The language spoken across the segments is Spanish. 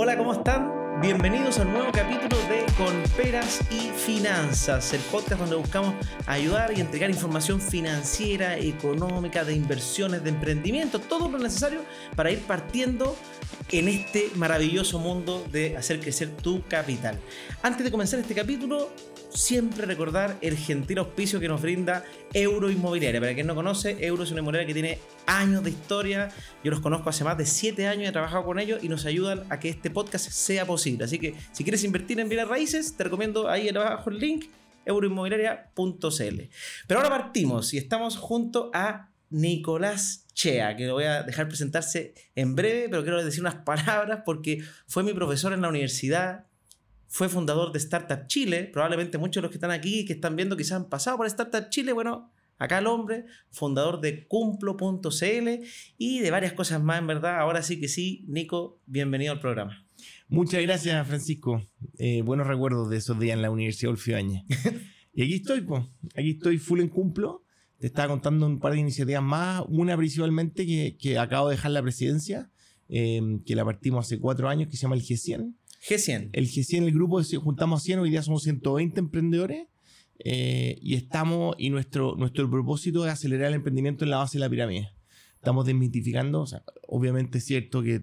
Hola, ¿cómo están? Bienvenidos a un nuevo capítulo de Con Peras y Finanzas, el podcast donde buscamos ayudar y entregar información financiera, económica, de inversiones, de emprendimiento, todo lo necesario para ir partiendo en este maravilloso mundo de hacer crecer tu capital. Antes de comenzar este capítulo, siempre recordar el gentil auspicio que nos brinda Euro Inmobiliaria. Para quien no conoce, Euro es una inmobiliaria que tiene años de historia. Yo los conozco hace más de 7 años, he trabajado con ellos y nos ayudan a que este podcast sea posible. Así que si quieres invertir en bienes raíces, te recomiendo ahí abajo el link euroinmobiliaria.cl. Pero ahora partimos y estamos junto a Nicolás Chea, que lo voy a dejar presentarse en breve, pero quiero decir unas palabras porque fue mi profesor en la universidad, fue fundador de Startup Chile. Probablemente muchos de los que están aquí, que están viendo, quizás han pasado por Startup Chile. Bueno, acá el hombre, fundador de cumplo.cl y de varias cosas más, en verdad. Ahora sí que sí, Nico, bienvenido al programa. Muchas gracias, Francisco. Eh, buenos recuerdos de esos días en la Universidad Olfioañez. y aquí estoy, pues. Aquí estoy full en cumplo. Te estaba contando un par de iniciativas más. Una principalmente que, que acabo de dejar la presidencia, eh, que la partimos hace cuatro años, que se llama el G100 G100. El G100, el grupo, juntamos 100, hoy día somos 120 emprendedores eh, y estamos, y nuestro, nuestro propósito es acelerar el emprendimiento en la base de la pirámide. Estamos desmitificando, o sea, obviamente es cierto que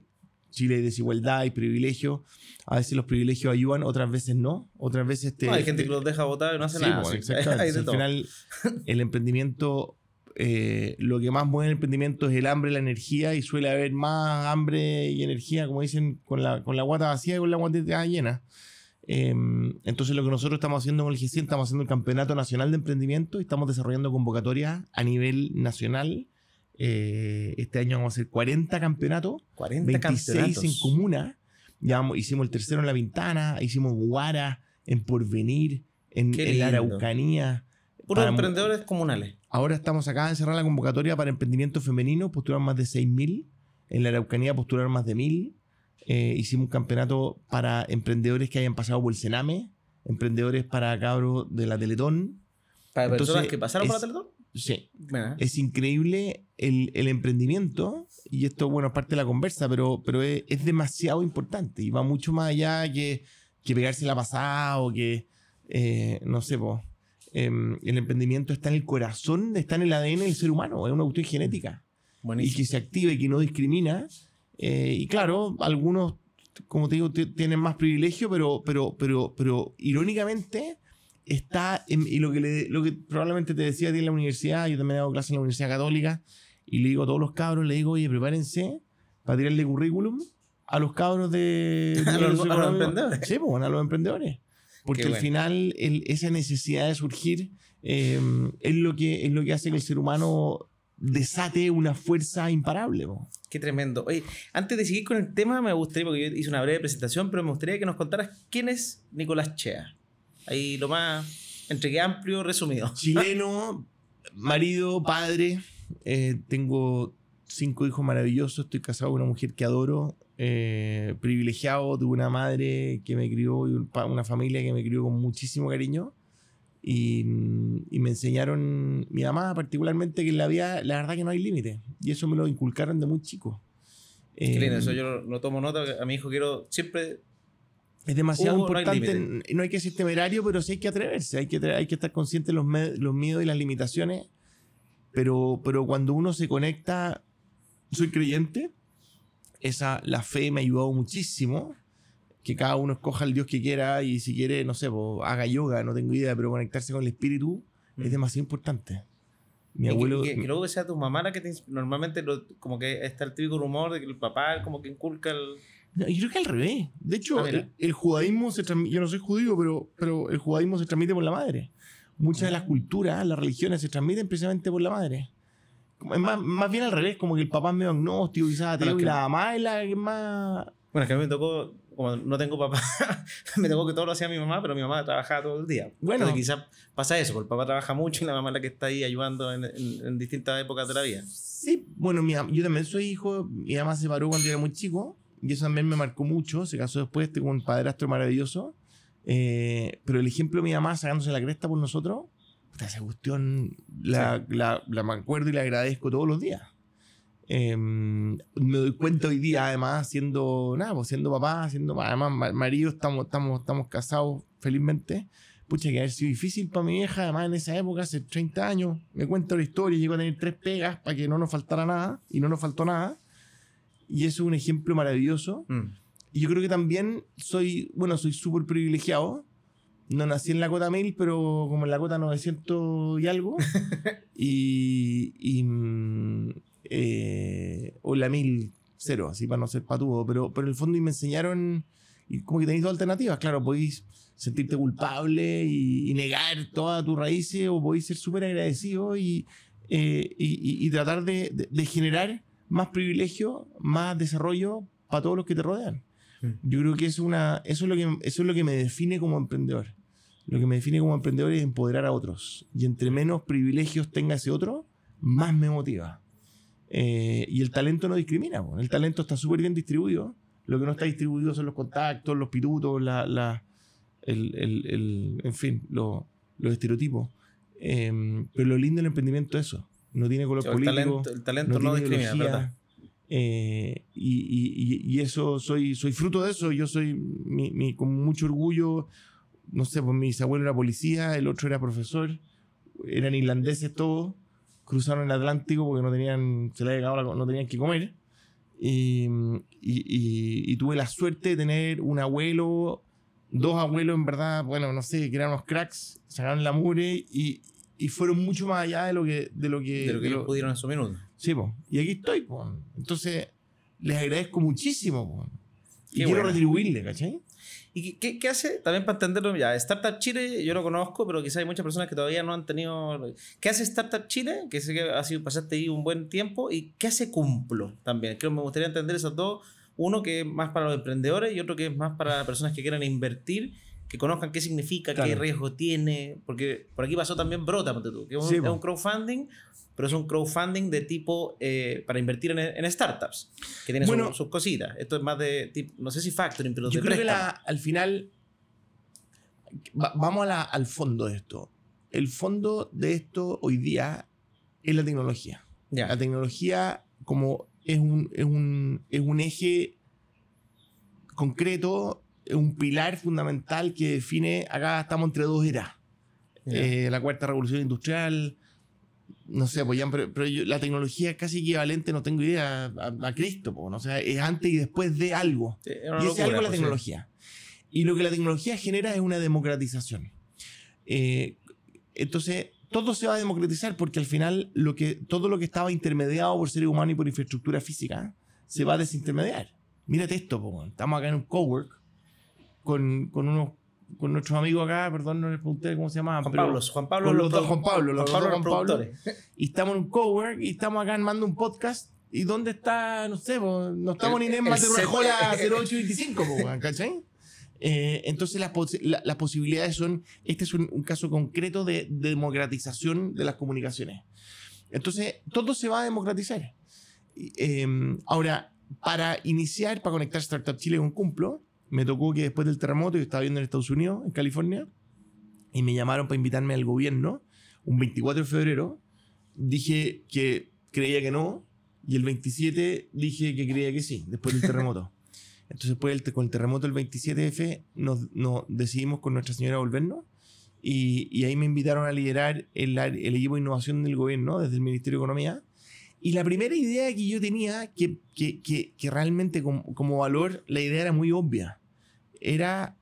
Chile hay desigualdad y privilegio. A veces los privilegios ayudan, otras veces no. Otras veces te, hay gente que los deja votar y no hace nada. Pues, Al final, el emprendimiento eh, lo que más mueve el emprendimiento es el hambre, la energía, y suele haber más hambre y energía, como dicen, con la, con la guata vacía y con la guata llena. Em, entonces, lo que nosotros estamos haciendo con el G100, estamos haciendo el Campeonato Nacional de Emprendimiento y estamos desarrollando convocatorias a nivel nacional. Eh, este año vamos a hacer 40 campeonatos, 40 26 en comuna. Ya hicimos el tercero en La Ventana, hicimos Guara, en Porvenir, en, en la Araucanía. Puros emprendedores comunales. Ahora estamos acá en cerrar la convocatoria para emprendimiento femenino, postularon más de 6.000. En la Araucanía postularon más de 1.000. Eh, hicimos un campeonato para emprendedores que hayan pasado por el Sename, emprendedores para cabros de la Teletón. ¿Para personas que pasaron por la Teletón? Sí. Es increíble el, emprendimiento, y esto, bueno, es parte de la conversa, pero, pero es, demasiado importante y va mucho más allá que, que pegarse la pasada o que, eh, no sé, pues Em, el emprendimiento está en el corazón, está en el ADN del ser humano, es una cuestión genética. Y que se activa y que no discrimina. Eh, y claro, algunos, como te digo, tienen más privilegio, pero, pero, pero, pero irónicamente está, y lo que, lo que probablemente te decía a ti en la universidad, yo también hago clases en la Universidad Católica, y le digo a todos los cabros, le digo, oye, prepárense para tirarle currículum a los cabros de... a, los, emprendedores. Sí, pues, a los emprendedores. Porque al final esa necesidad de surgir em, es, lo que, es lo que hace que el ser humano desate una fuerza imparable. Qué tremendo. Oye, antes de seguir con el tema, me gustaría, porque yo hice una breve presentación, pero me gustaría que nos contaras quién es Nicolás Chea. Ahí lo más, entre que amplio, resumido. Chileno, marido, padre. Eh, tengo cinco hijos maravillosos. Estoy casado con una mujer que adoro. Eh, privilegiado, tuve una madre que me crió y una familia que me crió con muchísimo cariño. Y, me enseñaron, mi mamá particularmente, que en la vida la verdad que no hay límite. Y eso me lo inculcaron de muy chico. Eh, eso yo lo, tomo nota, a mi hijo quiero siempre... Es demasiado importante, no hay, que ser temerario, pero sí hay que atreverse, hay que, hay que estar consciente de los, los miedos y las limitaciones. Pero, pero cuando uno se conecta, soy creyente, esa, la fe me ha ayudado muchísimo. Que cada uno escoja el Dios que quiera y si quiere, no sé, haga yoga, no tengo idea, pero conectarse con el espíritu es mm. demasiado importante. Mi abuelo. Que, luego que sea tu mamá la que te, normalmente como que está el típico rumor de que el papá como que inculca el. yo creo que al revés. De hecho, ah, el, judaísmo se transmite. Yo no soy judío, pero, pero el judaísmo se transmite por la madre. Muchas de las ah. culturas, las religiones se transmiten precisamente por la madre. Más, más, bien al revés, como que el papá es medio agnóstico, quizás ateo, y la mamá es la que más. Bueno, es que a mí me tocó, como no tengo papá, me tocó que todo lo hacía mi mamá, pero mi mamá trabajaba todo el día. Bueno, quizás pasa eso, porque el papá trabaja mucho y la mamá es la que está ahí ayudando en, en, distintas épocas de la vida. Sí, bueno, mi, yo también soy hijo, mi mamá se paró cuando yo era muy chico, y eso también me marcó mucho, se casó después, tengo un padrastro maravilloso, eh, pero el ejemplo de mi mamá sacándose la cresta por nosotros esa cuestión la, la, la, me acuerdo y la agradezco todos los días. Em, me doy cuenta hoy día, además, siendo, nada, pues siendo papá, siendo además marido, estamos, estamos, estamos casados felizmente. Pucha, que ha sido difícil para mi vieja, además en esa época, hace 30 años, me cuenta la historia, llegó a tener tres pegas para que no nos faltara nada, y no nos faltó nada. Y eso es un ejemplo maravilloso. Mm. Y yo creo que también soy, bueno, soy súper privilegiado. No nací en la cota 1000, pero como en la cota 900 y algo. y, y, mm, eh, o la 1000, cero, así para no ser patudo. Pero, pero en el fondo y me enseñaron, y como que tenéis dos alternativas. Claro, podéis sentirte culpable y, y negar todas tus raíces, o podéis ser súper agradecido y, eh, y, y- y tratar de, de- de generar más privilegio, más desarrollo para todos los que te rodean. Mm. Yo creo que es una, eso, es lo que eso es lo que me define como emprendedor. Lo que me define como emprendedor es empoderar a otros. Y entre menos privilegios tenga ese otro, más me motiva. Eh, y el talento no discrimina. po. El talento está súper bien distribuido. Lo que no está distribuido son los contactos, los pitutos, la, la- el, el- el- en fin, lo- los estereotipos. Eh, pero lo lindo del emprendimiento es eso. No tiene color El político. talento, el talento no, tiene discrimina. Eh, y, y- y- eso, soy, soy fruto de eso. Yo soy mi- mi- con mucho orgullo. No sé, pues mis abuelos era policía, el otro era profesor, eran irlandeses todos, cruzaron el Atlántico porque no tenían, se les la- no tenían que comer. Y, y- tuve la suerte de tener un abuelo, dos abuelos en verdad, bueno, no sé, que eran unos cracks, sacaron la mure y, y fueron mucho más allá de lo que... De lo que, De lo que de ellos lo- pudieron en su minuto. Sí, po. Y aquí estoy, po. Entonces, les agradezco muchísimo, po. Y Qué quiero buena. retribuirle, ¿cachai? ¿Y qué- qué, hace? También para entenderlo, ya, Startup Chile yo lo conozco, pero quizás hay muchas personas que todavía no han tenido... ¿Qué hace Startup Chile? Que sé que ha sido, pasaste ahí un buen tiempo. ¿Y qué hace Cumplo también? Creo que me gustaría entender esos dos. Uno que es más para los emprendedores y otro que es más para personas que quieran invertir, que conozcan qué significa, qué riesgo tiene. Porque por aquí pasó también Brota, que es un, Sí, es un crowdfunding, pero es un crowdfunding de tipo eh, para invertir en, en startups, que tiene Bueno. sus, sus cositas. Esto es más de tipo, no sé si factoring, pero Yo de creo que la- al final, va- vamos a la- al fondo de esto. El fondo de esto hoy día es la tecnología. Ya. La tecnología como es un, es un, es un eje concreto, es un pilar fundamental que define, acá estamos entre dos eras. Ya. Eh, la cuarta revolución industrial, no sé, pues ya, pero, pero yo- la tecnología es casi equivalente, no tengo idea, a, a Cristo, po, ¿no? o sea, es antes y después de algo. Y ese locura, algo es la pues, sí. tecnología. Y lo que la tecnología genera es una democratización. Eh, entonces, todo se va a democratizar porque al final lo que, todo lo que estaba intermediado por seres humanos y por infraestructura física se va a desintermediar. Mírate esto, po, estamos acá en un cowork con, con unos con nuestros amigos acá, perdón, no les pregunté cómo se llamaban. Juan Pablo, Juan Pablo, los los dos Juan Pablo, los Juan dos Pablo, Juan Pablo. productores. y estamos en un cowork y estamos acá armando un podcast. ¿Y dónde está? No sé, po, no estamos ni en el más de una set- jola 0825, po, ¿cachai? Eh, entonces las, posi- la- las posibilidades son, este es un, un caso concreto de, de democratización de las comunicaciones. Entonces todo se va a democratizar. Eh, ahora, para iniciar, para conectar Startup Chile con Cumplo, me tocó que después del terremoto, yo estaba viendo en Estados Unidos, en California, y me llamaron para invitarme al gobierno un 24 de febrero. Dije que creía que no, y el 27 dije que creía que sí, después del terremoto. Entonces, después te- con el terremoto del 27F, nos, nos decidimos con Nuestra Señora volvernos. Y, y ahí me invitaron a liderar el, el equipo de innovación del gobierno desde el Ministerio de Economía. Y la primera idea que yo tenía, que, que, que, que realmente como, como valor, la idea era muy obvia. Era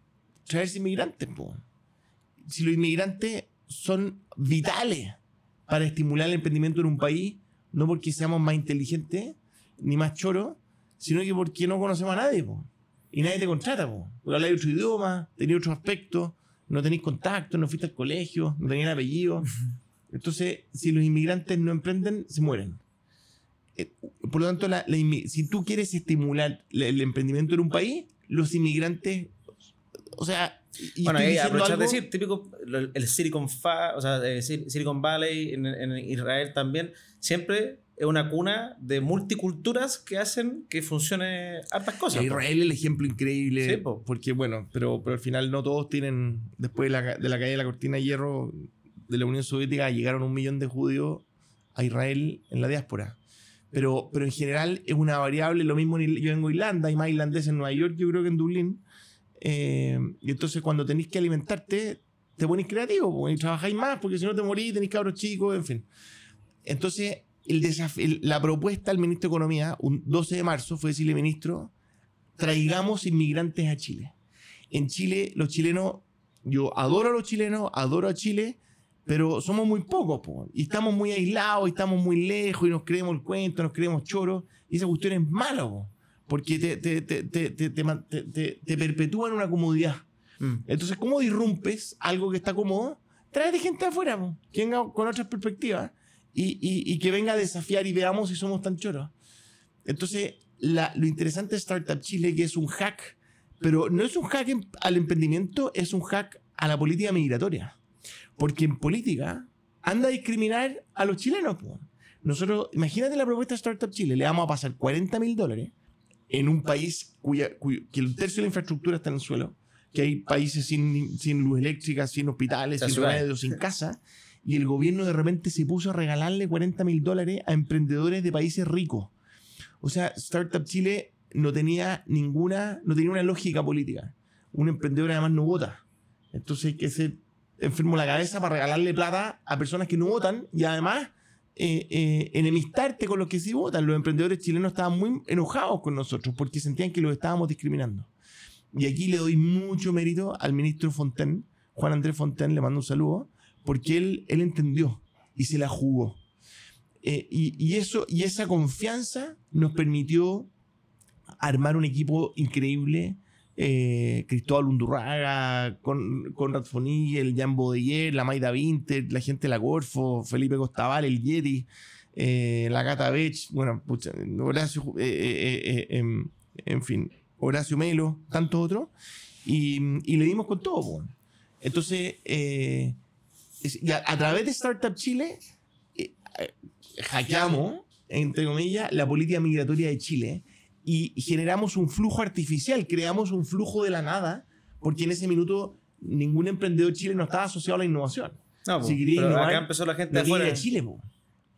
traerse inmigrantes. po. Si los inmigrantes son vitales para estimular el emprendimiento en un país, no porque seamos más inteligentes ni más choros, sino que porque no conocemos a nadie. po. Y nadie te contrata. Po. Porque habláis otro idioma, tenéis otro aspecto, no tenéis contacto, no fuiste al colegio, no tenéis apellido. Entonces, si los inmigrantes no emprenden, se mueren. Eh, Por lo tanto, la- la inmi- si tú quieres estimular la- el emprendimiento en un país, los inmigrantes, o sea, y Bueno, ahí aprovechar de decir, típico, el Silicon, Fa- o sea, Silicon Valley en, en Israel también, siempre es una cuna de multiculturas que hacen que funcione hartas cosas. Israel es el ejemplo increíble. Sí, po. porque, bueno, pero, pero al final no todos tienen, después de la, de la caída de la cortina de hierro de la Unión Soviética, llegaron un millón de judíos a Israel en la diáspora. Pero, pero en general es una variable, lo mismo yo vengo de Irlanda, hay más irlandeses en Nueva York, yo creo que en Dublín. Eh, y entonces cuando tenéis que alimentarte, te ponéis creativo y trabajáis más, porque si no te morís, tenéis cabros chicos, en fin. Entonces, el la propuesta del ministro de Economía, un 12 de marzo, fue decirle, ministro, traigamos inmigrantes a Chile. En Chile, los chilenos, yo adoro a los chilenos, adoro a Chile, pero somos muy pocos, y estamos muy aislados, y estamos muy lejos, y nos creemos el cuento, nos creemos choros, y esa cuestión es mala, porque te, te, te, te, perpetúa en una comodidad. Mm. Entonces, ¿cómo disrumpes algo que está cómodo? Trae gente afuera, que venga con otras perspectivas y, y, que venga a desafiar y veamos si somos tan choros. Entonces, lo interesante de Startup Chile que es un hack, pero no es un hack al emprendimiento, es un hack a la política migratoria. Porque en política anda a discriminar a los chilenos. Nosotros, imagínate la propuesta de Startup Chile, le vamos a pasar 40 mil dólares en un país cuya, que el tercio de la infraestructura está en el suelo, que hay países sin, sin luz eléctrica, sin hospitales, sin medios, sin casa, y el gobierno de repente se puso a regalarle 40 mil dólares a emprendedores de países ricos. O sea, Startup Chile no tenía ninguna, no tenía una lógica política. Un emprendedor además no vota. Entonces hay que ser enfermo la cabeza para regalarle plata a personas que no votan y además eh, eh, enemistarte con los que sí votan. Los emprendedores chilenos estaban muy enojados con nosotros porque sentían que los estábamos discriminando. Y aquí le doy mucho mérito al ministro Fonten, Juan Andrés Fonten, le mando un saludo, porque él, él entendió y se la jugó. Eh, y, eso, y esa confianza nos permitió armar un equipo increíble. Eh, Cristóbal Undurraga, con, con Ratfoni, el Jan Bodeyer, la Maida Vinter, la gente de la Gorfo, Felipe Costaval, el Yeti, eh, la Gata Bech, bueno, Horacio, em, en fin, Horacio Melo, tantos otros, y, le dimos con todo. Entonces, a, través de Startup Chile, eh, eh, hackeamos, entre comillas, la política migratoria de Chile y generamos un flujo artificial, creamos un flujo de la nada, porque en ese minuto ningún emprendedor chileno estaba asociado a la innovación. No, si quería innovar, acá empezó la gente afuera. de Chile.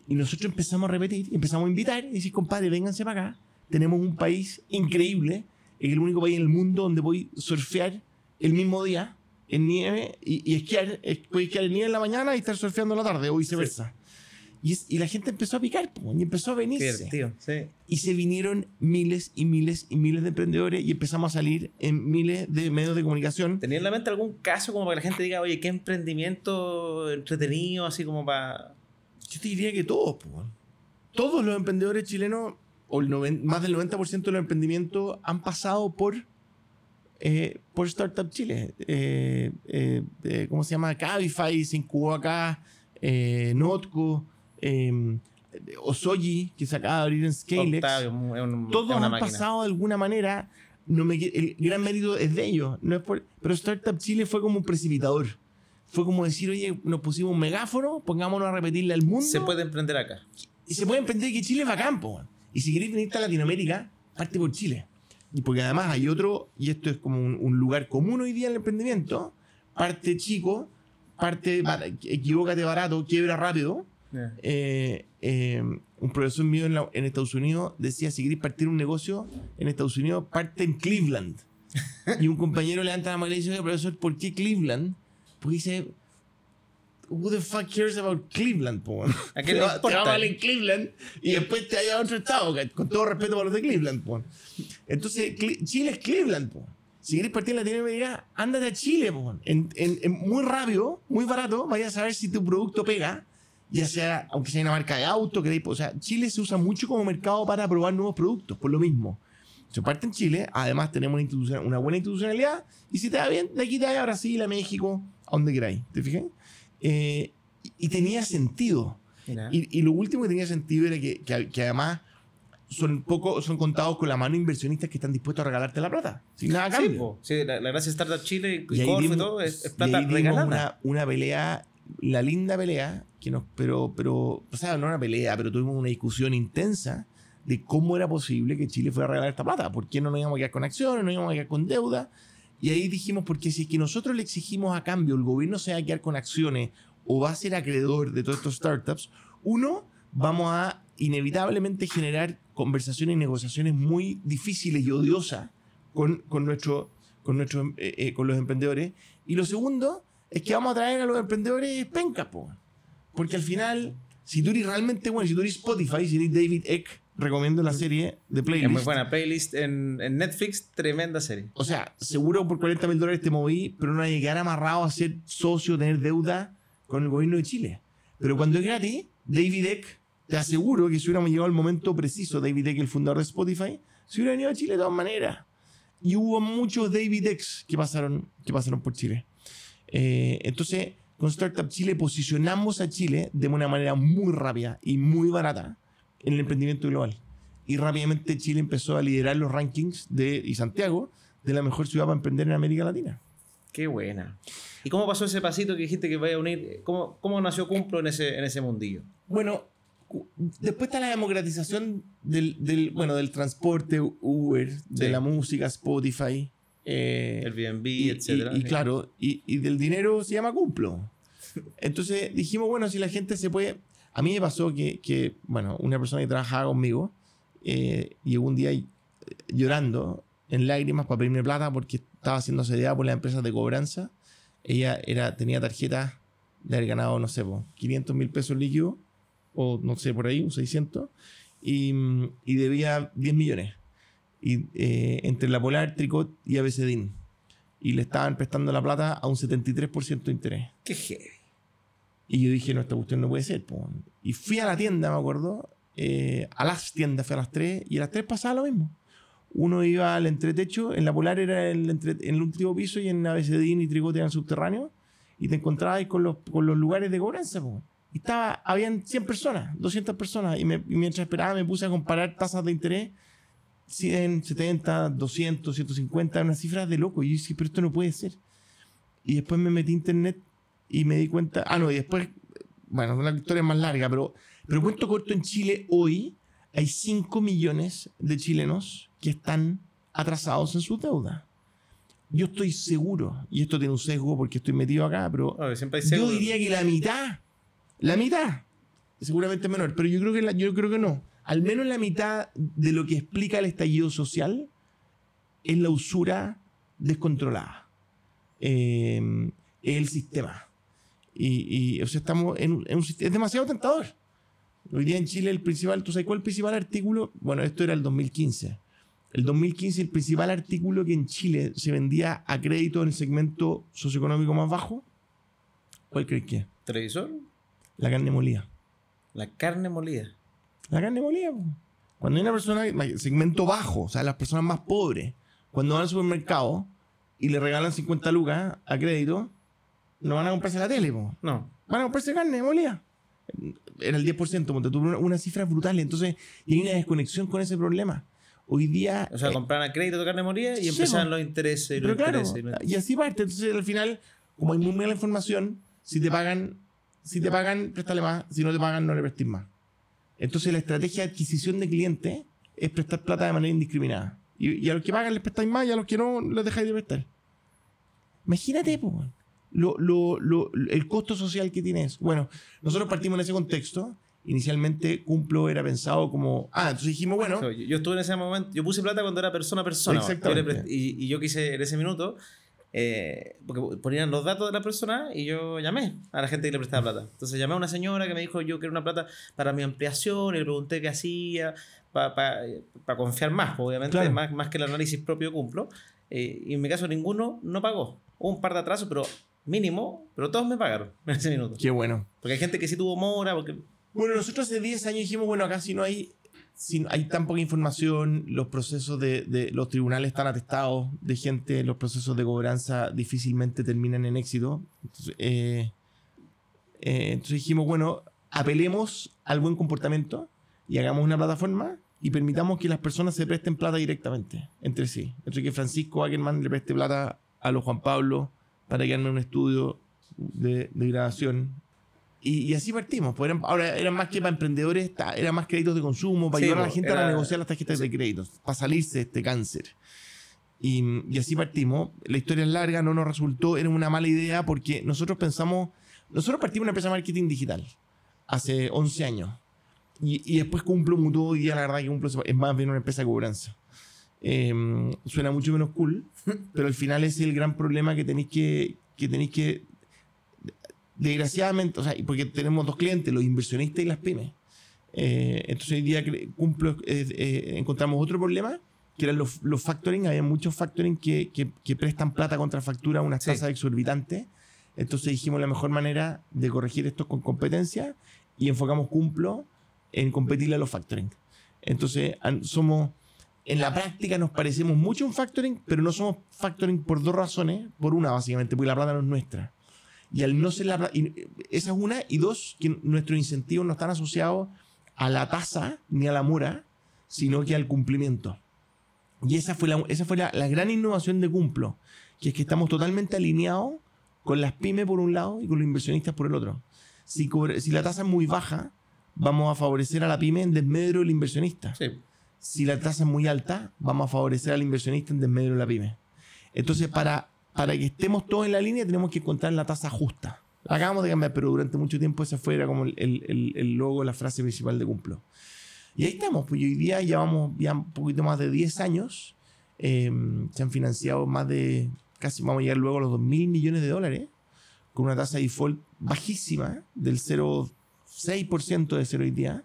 Y nosotros empezamos a repetir, empezamos a invitar y decir, compadre, vénganse para acá. Tenemos un país increíble, es el único país en el mundo donde voy a surfear el mismo día en nieve y, y esquiar, puede esquiar en nieve en la mañana y estar surfeando en la tarde o viceversa. Y, y, la gente empezó a picar y empezó a venirse. sí. Y se vinieron miles y miles y miles de emprendedores y empezamos a salir en miles de medios de comunicación. ¿Tenía en la mente algún caso como para que la gente diga, oye, qué emprendimiento entretenido, así como para... Yo te diría que todos, todos los emprendedores chilenos, o el más del 90% de los emprendimientos han pasado por eh, por Startup Chile. Eh, eh, ¿Cómo se llama? Cabify se incubó acá, Notco, Osoyi, que se acaba de abrir en Scalex. Todos han pasado de alguna manera. No me, el gran mérito es de ellos. No es pero Startup Chile fue como un precipitador. Fue como decir, oye, nos pusimos un megáfono, pongámonos a repetirle al mundo. Se puede emprender acá. Y se puede emprender que Chile es bacán, Y si queréis venir a Latinoamérica, parte por Chile. Y porque además hay otro, y esto es como un, lugar común hoy día en el emprendimiento, parte chico, parte equivócate barato, quiebra rápido. Eh, eh, un profesor mío en, Estados Unidos decía, si queréis partir un negocio en Estados Unidos, parte en Cleveland. y un compañero levanta la mano y dice, profesor, ¿por qué Cleveland? Porque dice, who the fuck cares about Cleveland, po? ¿A qué te, te en Cleveland y después te vayas a otro estado, con todo respeto para los de Cleveland, po. Entonces, Chile es Cleveland, po. Si quieres partir en Latinoamérica, ándate a Chile, po. En, en, muy rápido, muy barato, vayas a saber si tu producto pega, ya sea, aunque sea una marca de auto, que o sea, Chile se usa mucho como mercado para probar nuevos productos, por lo mismo. Se parte en Chile, además tenemos una, una buena institucionalidad, y si te va bien, de aquí te vas a Brasil, a México, a donde queráis, ¿te fijas? Eh, y tenía sentido. Y, lo último que tenía sentido era que, que, además son poco, son contados con la mano inversionistas que están dispuestos a regalarte la plata. Sin nada cambio. Sí, la, gracia de Startup Chile y, y todo es, plata regalada. Una, una, pelea, la linda pelea, que nos, pero, pero, o sea, no una pelea, pero tuvimos una discusión intensa de cómo era posible que Chile fuera a regalar esta plata. ¿Por qué no nos íbamos a quedar con acciones, no íbamos a quedar con deuda? Y ahí dijimos, porque si es que nosotros le exigimos a cambio, el gobierno se va a quedar con acciones o va a ser acreedor de todos estos startups, uno, vamos a inevitablemente generar conversaciones y negociaciones muy difíciles y odiosas con, con, nuestro, con, nuestro, eh, eh, con los emprendedores. Y lo segundo es que vamos a traer a los emprendedores penca, po. porque al final, si tú eres realmente bueno, si tú eres Spotify, si eres David Eck, recomiendo la serie de playlist. Es muy buena playlist en, en Netflix, tremenda serie. O sea, seguro por 40 mil dólares te moví, pero no hay que quedar amarrado a ser socio, tener deuda con el gobierno de Chile. Pero cuando es gratis, David Eck, te aseguro que si hubiéramos llegado al momento preciso, David Eck, el fundador de Spotify, se hubiera venido a Chile de todas maneras. Y hubo muchos David Ecks que pasaron, que pasaron por Chile. Eh, entonces, con Startup Chile posicionamos a Chile de una manera muy rápida y muy barata en el emprendimiento global. Y rápidamente Chile empezó a liderar los rankings de, y Santiago de la mejor ciudad para emprender en América Latina. Qué buena. ¿Y cómo pasó ese pasito que dijiste que vaya a unir? ¿Cómo, cómo nació Cumplo en ese, en ese mundillo? Bueno, después está la democratización del, del bueno, del transporte, Uber, de la música, Spotify. Eh, Airbnb, etc. Y, claro, y, y, del dinero se llama Cumplo. Entonces dijimos, bueno, si la gente se puede... A mí me pasó que, que bueno, una persona que trabajaba conmigo eh, llegó un día llorando en lágrimas para pedirme plata porque estaba siendo asediada por las empresas de cobranza. Ella era, tenía tarjeta de haber ganado, no sé, 500 mil pesos líquidos, o no sé, por ahí, un 600, y, y debía 10 millones. Y, eh, entre la Polar, Tricot y ABCDIN. Y le estaban prestando la plata a un 73% de interés. ¡Qué heavy! Y yo dije, no, esta cuestión no puede ser. Y fui a la tienda, me acuerdo, eh, a las tiendas, fui a las 3, y a las 3 pasaba lo mismo. Uno iba al entretecho, en la Polar era el en el último piso y en ABCDIN y Tricot eran subterráneos, y te encontrabas con los, con los lugares de cobranza. Y estaba, habían 100 personas, 200 personas, y, me, y mientras esperaba me puse a comparar tasas de interés 100, 70, 200, 150, unas cifras de loco. Y yo dije, pero esto no puede ser. Y después me metí a internet y me di cuenta. Ah, no, y después, bueno, una historia más larga, pero, pero cuento corto en Chile hoy hay 5 millones de chilenos que están atrasados en su deuda. Yo estoy seguro, y esto tiene un sesgo porque estoy metido acá, pero yo diría que la mitad, la mitad, seguramente menor, pero yo creo que, la, yo creo que no al menos la mitad de lo que explica el estallido social es la usura descontrolada. Eh, es el sistema. Y, o sea, estamos en, un sistema. Es demasiado tentador. Hoy día en Chile el principal, ¿tú sabes cuál es el principal artículo? Bueno, esto era el 2015. El 2015 el principal artículo que en Chile se vendía a crédito en el segmento socioeconómico más bajo. ¿Cuál crees que es? ¿Televisor? La carne molida. La carne molida. La carne molida. Cuando hay una persona, segmento bajo, o sea, las personas más pobres, cuando van al supermercado y le regalan 50 lucas a crédito, no van a comprarse la tele, no. Van a comprarse carne molida. Era el 10%, porque tuvo una, una cifra brutal. Entonces, y hay una desconexión con ese problema. Hoy día. O sea, eh, a crédito de carne molida y empiezan los intereses. Y pero claro, y así parte. Entonces, al final, como hay muy mala información, si te pagan, si te pagan, préstale más. Si no te pagan, no le prestes más. Entonces la estrategia de adquisición de clientes es prestar plata de manera indiscriminada. Y, a los que pagan les prestáis más y a los que no les dejáis de prestar. Imagínate, el costo social que tienes. Bueno, nosotros partimos en ese contexto. Inicialmente Cumplo era pensado como... Ah, entonces dijimos, bueno... Yo, estuve en ese momento, yo puse plata cuando era persona a persona. Exactamente. Y, y yo quise en ese minuto eh, porque ponían los datos de la persona y yo llamé a la gente que le prestaba plata. Entonces llamé a una señora que me dijo yo quiero una plata para mi ampliación y le pregunté qué hacía para confiar más, obviamente, más, más que el análisis propio cumplo. Eh, y en mi caso ninguno no pagó. Hubo un par de atrasos, pero mínimo, pero todos me pagaron en ese minuto. Qué bueno. Porque hay gente que sí tuvo mora, porque... Bueno, nosotros hace 10 años dijimos, bueno, acá si no hay si hay tan poca información, los procesos de, los tribunales están atestados de gente, los procesos de cobranza difícilmente terminan en éxito. Entonces, eh, eh, entonces dijimos, bueno, apelemos al buen comportamiento y hagamos una plataforma y permitamos que las personas se presten plata directamente entre sí. Entre que Francisco Ackerman le preste plata a los Juan Pablo para que hagan un estudio de, de grabación y, así partimos. Pues ahora eran más que para emprendedores, eran más créditos de consumo, para ayudar a la gente a negociar las tarjetas de créditos, para salirse de este cáncer. Y, así partimos. La historia es larga, no nos resultó, era una mala idea porque nosotros pensamos, nosotros partimos una empresa de marketing digital hace 11 años. y, y después Cumplo mutó hoy día, la verdad que Cumplo es más bien una empresa de cobranza. Em, suena mucho menos cool, pero al final es el gran problema que tenéis que, que tenéis que, desgraciadamente, o sea, porque tenemos dos clientes, los inversionistas y las pymes. Eh, entonces hoy día cumplo, eh, eh, encontramos otro problema, que eran los, los factoring, había muchos factoring que, que, que prestan plata contra factura a unas Sí. tasas exorbitantes. Entonces dijimos la mejor manera de corregir esto es con competencia y enfocamos Cumplo en competirle a los factoring. Entonces somos, en la práctica nos parecemos mucho a un factoring, pero no somos factoring por dos razones. Por una, básicamente, porque la plata no es nuestra. Y al no ser la y esa es una, y dos, que nuestros incentivos no están asociados a la tasa ni a la mora, sino que al cumplimiento. Y esa fue la, esa fue la, la gran innovación de Cumplo, que es que estamos totalmente alineados con las pymes por un lado y con los inversionistas por el otro. Si, cobre- si la tasa es muy baja, vamos a favorecer a la pyme en desmedro del inversionista. Sí. Si la tasa es muy alta, vamos a favorecer al inversionista en desmedro de la pyme. Entonces, para, para que estemos todos en la línea, tenemos que encontrar la tasa justa. Acabamos de cambiar, pero durante mucho tiempo esa fue era como el, el- el- logo, la frase principal de Cumplo. Y ahí estamos, pues hoy día llevamos ya un poquito más de 10 años. eh, se han financiado más de, casi vamos a llegar luego a los 2 mil millones de dólares, con una tasa de default bajísima, del 0,6% de cero hoy día.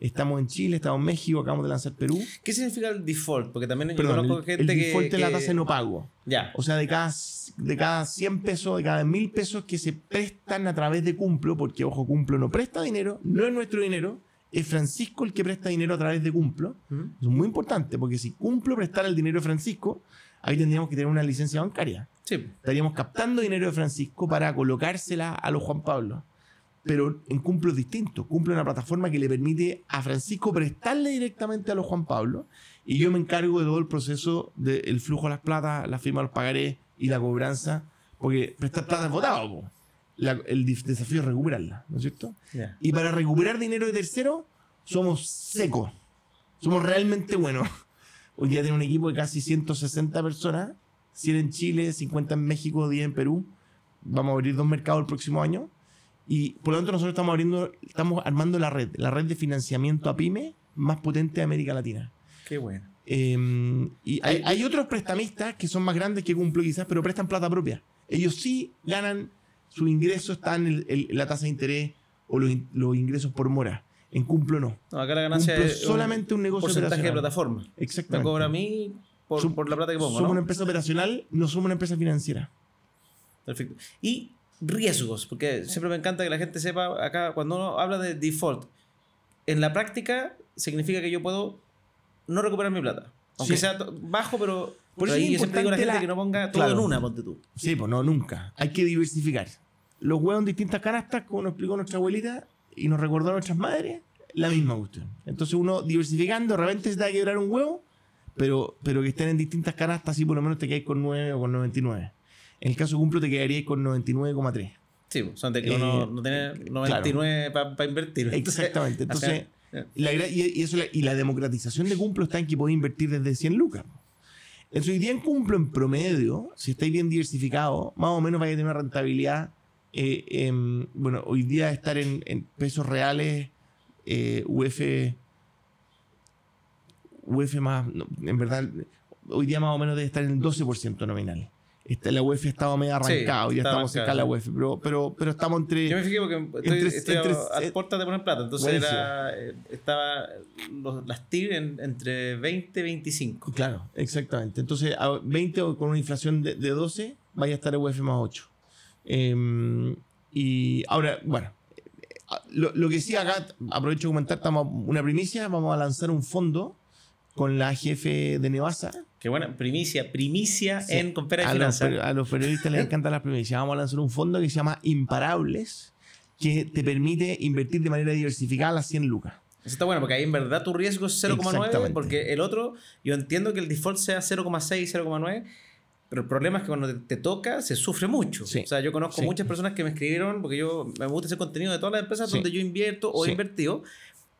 Estamos en Chile, estamos en México, acabamos de lanzar Perú. ¿Qué significa el default? Porque también yo conozco el, gente el que. default es la tasa de no pago. Ya. O sea, de cada, de cada 100 pesos, de cada 1000 pesos que se prestan a través de Cumplo, porque ojo, Cumplo no presta dinero, no es nuestro dinero, es Francisco el que presta dinero a través de Cumplo. Eso es muy importante, porque si Cumplo prestara el dinero de Francisco, ahí tendríamos que tener una licencia bancaria. Sí. Estaríamos captando dinero de Francisco para colocársela a los Juan Pablo. Pero es distinto. Cumplo es una plataforma que le permite a Francisco prestarle directamente a los Juan Pablo. Y yo me encargo de todo el proceso del flujo de las plata, la firma de los pagarés y la cobranza. Porque prestar plata es votado. La- el desafío es recuperarla, ¿no es cierto? Ya. Y para recuperar dinero de tercero, somos secos. Somos realmente buenos. Hoy día tenemos un equipo de casi 160 personas, 100 en Chile, 50 en México, 10 en Perú. Vamos a abrir dos mercados el próximo año. Y por lo tanto nosotros estamos abriendo, estamos armando la red, la red de financiamiento a pyme más potente de América Latina. Qué bueno. Eh, y hay, hay otros prestamistas que son más grandes que Cumplo quizás, pero prestan plata propia. Ellos sí ganan, su ingreso está en el- el- la tasa de interés o los, in- los ingresos por mora. En Cumplo no. No, acá la ganancia Cumplo es solamente un negocio porcentaje de plataforma. Me Exactamente. cobra a mí por, Som- por la plata que pongo, somos ¿no? una empresa operacional, no somos una empresa financiera. Perfecto. Y riesgos, porque siempre me encanta que la gente sepa acá, cuando uno habla de default, en la práctica significa que yo puedo no recuperar mi plata. Aunque Sí. sea bajo, pero, Por eso ahí es yo siempre digo a la gente la- que no ponga todo Claro. en una, ponte tú. Sí, pues no, nunca. Hay que diversificar. Los huevos en distintas canastas, como nos explicó nuestra abuelita y nos recordó a nuestras madres, la misma cuestión. Entonces uno diversificando, de repente se te va a quebrar un huevo, pero, pero que estén en distintas canastas, así por lo menos te quedáis con 9 o con 99. En el caso de Cumplo te quedaríais con 99,3. Sí, pues, son de que Eh, uno no tiene 99 para invertir. Exactamente. Entonces, Ajá. y la, gra- y, y eso, y la democratización de Cumplo está en que podéis invertir desde 100 lucas. Entonces, hoy día en Cumplo, en promedio, si estáis bien diversificados, más o menos vais a tener una rentabilidad. eh, em, bueno, hoy día estar en, en pesos reales, eh, UF, UF más, no, en verdad, hoy día más o menos debe estar en el 12% nominal. Esta, la UF estaba medio arrancado, ya está estamos cerca de la UF, pero, pero, pero estamos entre... Yo me fijé porque estoy, Entre- estoy a- entre- a, eh, puertas de poner plata. Entonces era, eh, estaba los- las TIR en- entre 20 y 25. Claro, exactamente. Entonces, a 20 o con una inflación de, de 12, vaya a estar el UF más 8. Em, y ahora, bueno, eh, lo, lo que sí acá, aprovecho de comentar, estamos una primicia, vamos a lanzar un fondo con la jefe de Nevasa. Qué buena primicia, primicia Sí. en Compera de A los, a los periodistas les encantan las primicias. Vamos a lanzar un fondo que se llama Imparables, que te permite invertir de manera diversificada las 100 lucas. Eso está bueno porque ahí en verdad tu riesgo es 0,9 Exactamente. porque el otro, yo entiendo que el default sea 0,6, 0,9. Pero el problema es que cuando te, te toca se sufre mucho. Sí. O sea, yo conozco Sí. muchas personas que me escribieron porque yo me gusta ese contenido de todas las empresas Sí. donde yo invierto o he invertido.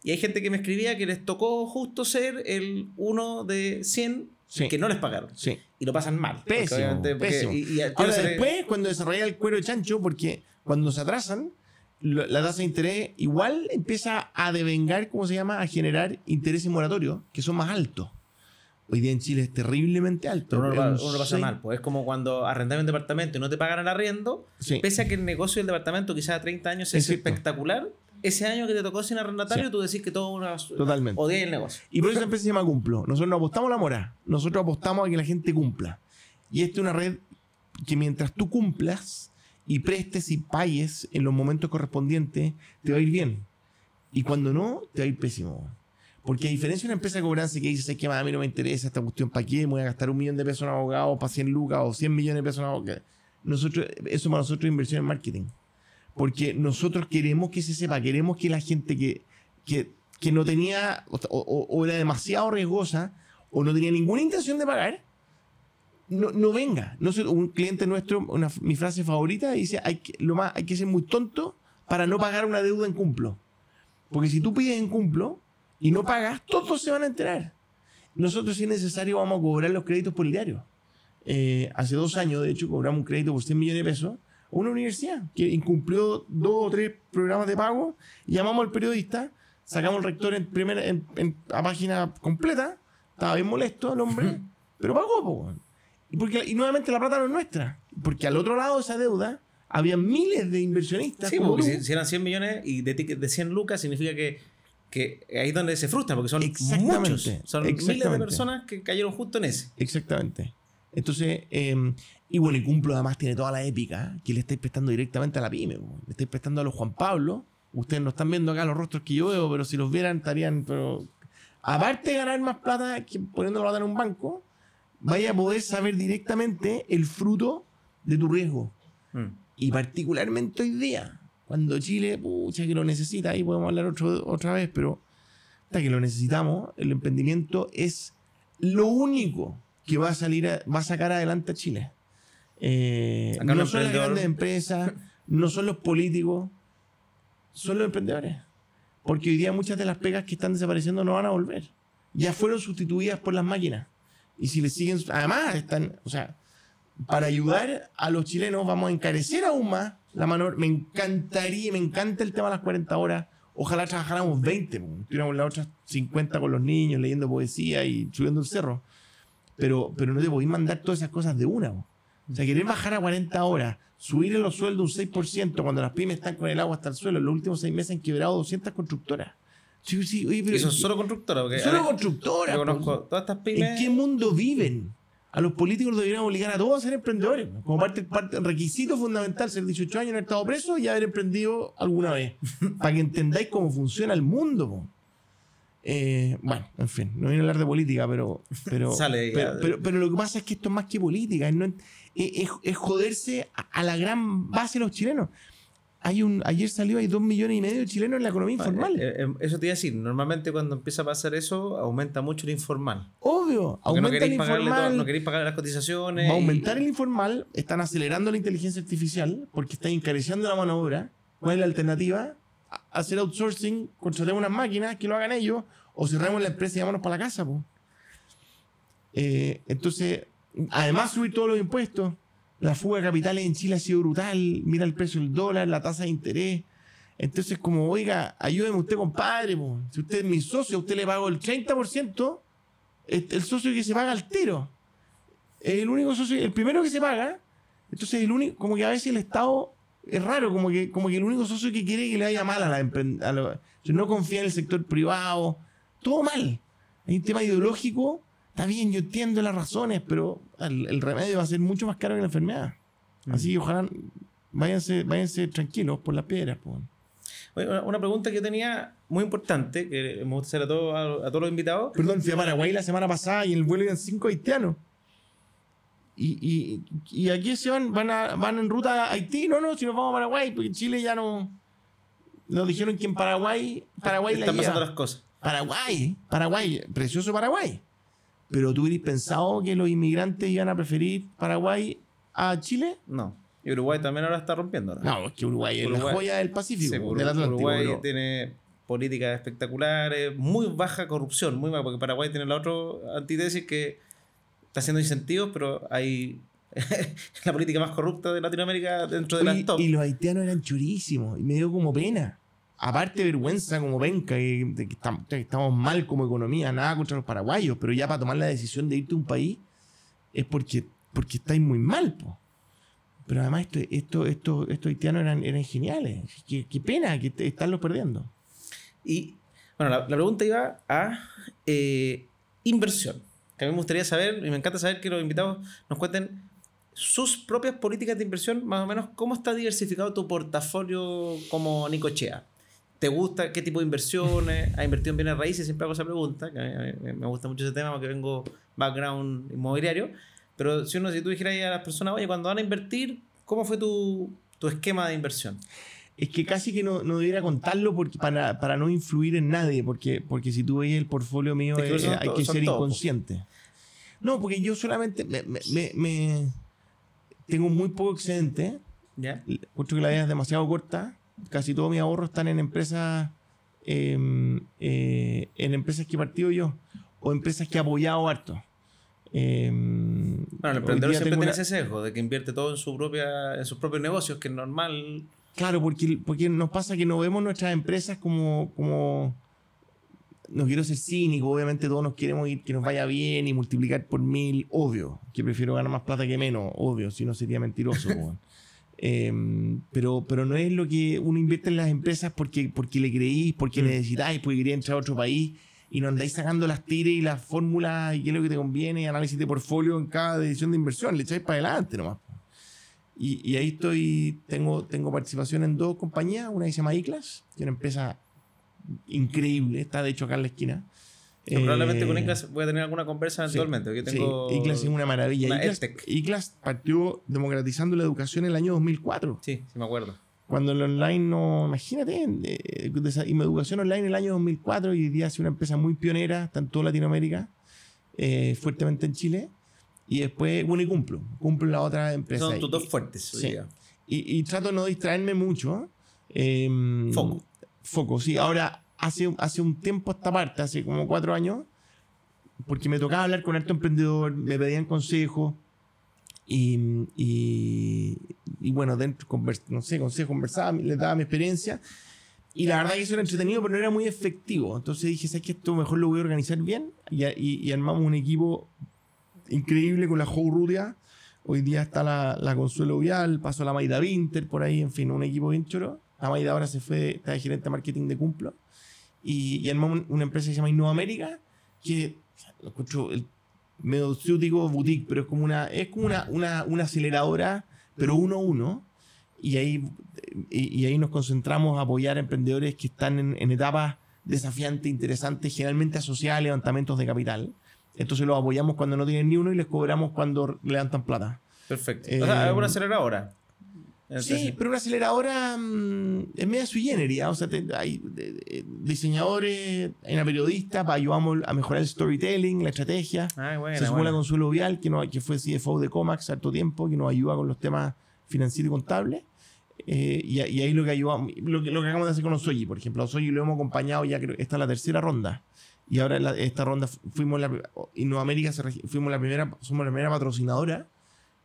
Y hay gente que me escribía que les tocó justo ser el uno de 100 Sí. que no les pagaron. Sí. Y lo pasan mal. Pésimo, obviamente- porque- pésimo. y- y al tiro Ahora le- después, cuando desarrolla el cuero de chancho, porque cuando se atrasan, la tasa de interés igual empieza a devengar, ¿cómo se llama? A generar intereses moratorios que son más altos. Hoy día en Chile es terriblemente alto. Uno, lo uno pasa mal, pues es como cuando arrendas un departamento y no te pagan el arriendo, Sí. pese a que el negocio del departamento quizás a 30 años Es es, cierto. Ese año que te tocó sin arrendatario Sí. tú decís que todo una Totalmente. odias el negocio. Y por eso empresa se llama Cumplo. Nosotros no apostamos a la mora. Nosotros apostamos a que la gente cumpla. Y esta es una red que mientras tú cumplas y prestes y pagues en los momentos correspondientes, te va a ir bien. Y cuando no, te va a ir pésimo. Porque a diferencia de una empresa de cobranza que dice, es que a mí no me interesa esta cuestión, ¿para qué? Me voy a gastar un millón de pesos en abogado para 100 lucas o 100 millones de pesos en abogado. Nosotros, eso para nosotros es inversión en marketing. Porque nosotros queremos que se sepa, queremos que la gente que, que, que no tenía o, era demasiado riesgosa o no tenía ninguna intención de pagar, no, no venga. No un cliente nuestro, mi frase favorita, dice, hay que, lo más, hay que ser muy tonto para no pagar una deuda en cumplo. Porque si tú pides en cumplo y no pagas, todos se van a enterar. Nosotros, si es necesario, vamos a cobrar los créditos por diario. Eh, hace dos años, de hecho, cobramos un crédito por 100 millones de pesos una universidad que incumplió dos o tres programas de pago. Llamamos al periodista, sacamos al rector en primera, en, en- a página completa. Estaba bien molesto el hombre, pero pagó. po. Y, porque, y nuevamente la plata no es nuestra. Porque al otro lado de esa deuda había miles de inversionistas. Sí, como porque si, si eran 100 millones y de, de 100 lucas significa que, que ahí es donde se frustran, porque son muchos. Son miles de personas que cayeron justo en ese. Exactamente. Entonces, eh, y bueno, y Cumplo además tiene toda la épica que le estáis prestando directamente a la pyme. Le estáis prestando a los Juan Pablo. Ustedes no están viendo acá los rostros que yo veo, pero si los vieran estarían... Pero, aparte de ganar más plata que poniendo la plata en un banco, vaya a poder saber directamente el fruto de tu riesgo. Mm. Y particularmente hoy día, cuando Chile, pucha, que lo necesita, ahí podemos hablar otro- otra vez, pero hasta que lo necesitamos, el emprendimiento es lo único que va a salir, a- va a sacar adelante a Chile. Eh, no son las grandes empresas, no son los políticos, son los emprendedores. Porque hoy día muchas de las pegas que están desapareciendo no van a volver. Ya fueron sustituidas por las máquinas. Y si le siguen, además están, o sea, para ayudar a los chilenos vamos a encarecer aún más la mano. Me encantaría, me encanta el tema de las 40 horas. Ojalá trabajáramos 20, po. tuviéramos las otras 50 con los niños, leyendo poesía y subiendo el cerro. Pero, pero no te podéis mandar todas esas cosas de una. O sea, querer bajar a 40 horas, subir los sueldos un 6% cuando las pymes están con el agua hasta el suelo. En los últimos seis meses han quebrado 200 constructoras. Sí, sí, oye, pero Y son solo constructoras. Porque, solo ver, constructoras. yo conozco todas estas pymes. ¿En qué mundo viven? A los políticos los deberían obligar a todos a ser emprendedores. Como parte, parte requisito fundamental, ser 18 años en estado preso y haber emprendido alguna vez. para que entendáis cómo funciona el mundo. Eh, bueno, en fin, no viene a hablar de política, pero pero, Sale pero, pero- pero lo que pasa es que esto es más que política, es, no- es- joderse a, a la gran base de los chilenos. Hay un, ayer salió, hay dos millones y medio de chilenos en la economía informal. Eh, eh, eso te iba a decir, normalmente cuando empieza a pasar eso, aumenta mucho el informal. Obvio, Porque no aumenta el queréis, informal. todo- no queréis pagar las cotizaciones. Va a y- aumentar el informal, están acelerando la inteligencia artificial porque están encareciendo la mano de obra. ¿Cuál es la alternativa? Hacer outsourcing, contratemos unas máquinas que lo hagan ellos o cerramos la empresa y vámonos para la casa. Eh, entonces, además subir todos los impuestos. La fuga de capitales en Chile ha sido brutal. Mira el precio del dólar, la tasa de interés. Entonces, como, oiga, ayúdeme usted, compadre. Si usted es mi socio, a usted le pago el 30%, este, el socio que se paga al tiro es el único socio, el primero que se paga. Entonces, el único, como que a veces el Estado es raro, como que, como que el único socio que quiere que le vaya mal a la empre- a lo- si no confía en el sector privado, todo mal. Hay un tema ideológico, está bien, yo entiendo las razones, pero el, el remedio va a ser mucho más caro que la enfermedad. Así que ojalá váyanse, váyanse tranquilos por las piedras. po. Oye, una, una pregunta que yo tenía muy importante, que me gusta hacer a, todos a, a todos los invitados. Perdón, fui a Paraguay la semana pasada y en el vuelo iban cinco haitianos. Y, y, y aquí se van, van, a- van en ruta a Haití, no, no, si nos vamos a Paraguay, porque en Chile ya no. Nos dijeron que en Paraguay, Paraguay Están pasando las cosas. Paraguay, Paraguay, precioso Paraguay. Pero tú hubieras pensado que los inmigrantes iban a preferir Paraguay a Chile? No. Y Uruguay también ahora está rompiendo. No, es que Uruguay, es la Uruguay- joya del Pacífico, Sí, Uru- del Atlántico. Uruguay bro. tiene políticas espectaculares, muy baja corrupción, muy baja, porque Paraguay tiene la otra antítesis que está haciendo incentivos, pero hay la política más corrupta de Latinoamérica dentro de la top. Y los haitianos eran churísimos y me dio como pena. Aparte vergüenza como venca, de que estamos mal como economía, nada contra los paraguayos, pero ya para tomar la decisión de irte a un país es porque, porque estáis muy mal. Pero además esto, esto, esto, estos haitianos eran, eran geniales. Qué, pena que estarlos perdiendo. Y bueno, la, pregunta iba a eh, inversión. Que a mí me gustaría saber, y me encanta saber que los invitados nos cuenten sus propias políticas de inversión, más o menos cómo está diversificado tu portafolio como Nicochea. ¿Te gusta qué tipo de inversiones? ¿Has invertido en bienes raíces? Siempre hago esa pregunta, que a mí me gusta mucho ese tema porque vengo background inmobiliario. Pero si uno, si tú dijeras a las personas, oye, cuando van a invertir, ¿cómo fue tu, esquema de inversión? Es que casi que no, no debiera contarlo porque, para, para no influir en nadie, porque, porque si tú veis el portfolio mío, eh, hay que ser inconsciente. No, porque yo solamente me, tengo muy poco excedente. ¿Ya? Puesto que la vida es demasiado corta. Casi todos mis ahorros están en empresas em, eh, en empresas que he partido yo o empresas que he apoyado harto. Em, bueno, el emprendedor siempre tiene ese sesgo de que invierte todo en, su propia, en sus propios negocios, que es normal. Claro, porque, porque nos pasa que no vemos nuestras empresas como, como. No quiero ser cínico, obviamente todos nos queremos ir, que nos vaya bien y multiplicar por mil, obvio. Que prefiero ganar más plata que menos, obvio, si no sería mentiroso. Em, pero, pero no es lo que uno invierte en las empresas porque, porque le creís, porque mm. necesitáis, porque quería entrar a otro país y no andáis sacando las tires y las fórmulas y qué es lo que te conviene, análisis de portfolio en cada decisión de inversión, le echáis para adelante nomás. Y, y, ahí estoy, tengo, tengo participación en dos compañías, una que se llama ICLAS, que es una empresa increíble, está de hecho acá en la esquina. Probablemente con eh, ICLAS voy a tener alguna conversa eventualmente. Sí, tengo ICLAS es una maravilla. Una ICLAS, ICLAS partió democratizando la educación en el año 2004. Sí, sí me acuerdo. Cuando el online no, imagínate, eh, educación online en el año 2004 y hoy día es una empresa muy pionera, está en toda Latinoamérica, eh, fuertemente en Chile. Y después, bueno, y cumplo, cumplo la otra empresa. Son tus dos fuertes. Sí. Y, y, trato de no distraerme mucho. Em, foco. Foco, sí. Ahora, hace, hace un tiempo esta parte, hace como cuatro años, porque me tocaba hablar con alto emprendedor, me pedían consejos y, y, bueno, dentro, no sé, consejo, conversaba, les daba mi experiencia. Y la verdad que eso era entretenido, pero no era muy efectivo. Entonces dije, ¿sabes qué? Esto mejor lo voy a organizar bien. Y, y, armamos un equipo increíble con la Joe Rudia. Hoy día está la, la Consuelo Vial, pasó la Maida Winter por ahí, en fin, un equipo bien choro. La Maida ahora se fue, está de gerente de marketing de Cumplo. Y, y armamos una empresa que se llama Innova América, que lo escucho, el medio digo boutique, pero es como una, es como una, una, una aceleradora, pero uno a uno. Y ahí, y, ahí nos concentramos a apoyar a emprendedores que están en, en etapas desafiantes, interesantes, generalmente asociadas a levantamientos de capital. Entonces los apoyamos cuando no tienen ni uno y les cobramos cuando levantan plata. Perfecto. o sea, es una aceleradora. Sí, pero una aceleradora mm, es media sui generis. O sea, hay diseñadores, hay una periodista, para ayudamos a mejorar el storytelling, la estrategia. Ah, Se sumó la Consuelo Vial, que, no, que fue CFO de Comax harto tiempo, que nos ayuda con los temas financieros y contables. Eh, y, ahí lo que ayudamos, lo que, lo que acabamos de hacer con Osoyi, por ejemplo, Osoyi lo hemos acompañado ya, creo esta es la tercera ronda. Y ahora esta ronda fuimos la, en Nueva América fuimos la primera, somos la primera patrocinadora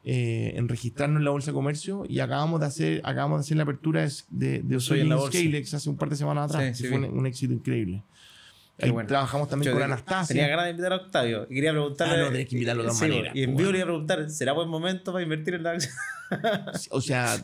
eh, en registrarnos en la Bolsa de Comercio y acabamos de hacer, acabamos de hacer la apertura de, de Osoy Scalex hace un par de semanas atrás. fue un, éxito increíble. Trabajamos también con Anastasia. Tenía ganas de invitar a Octavio y quería preguntarle. Ah, no, tenés que invitarlo de otra manera. Y en vivo le iba a preguntar: ¿será buen momento para invertir en la acción? o sea,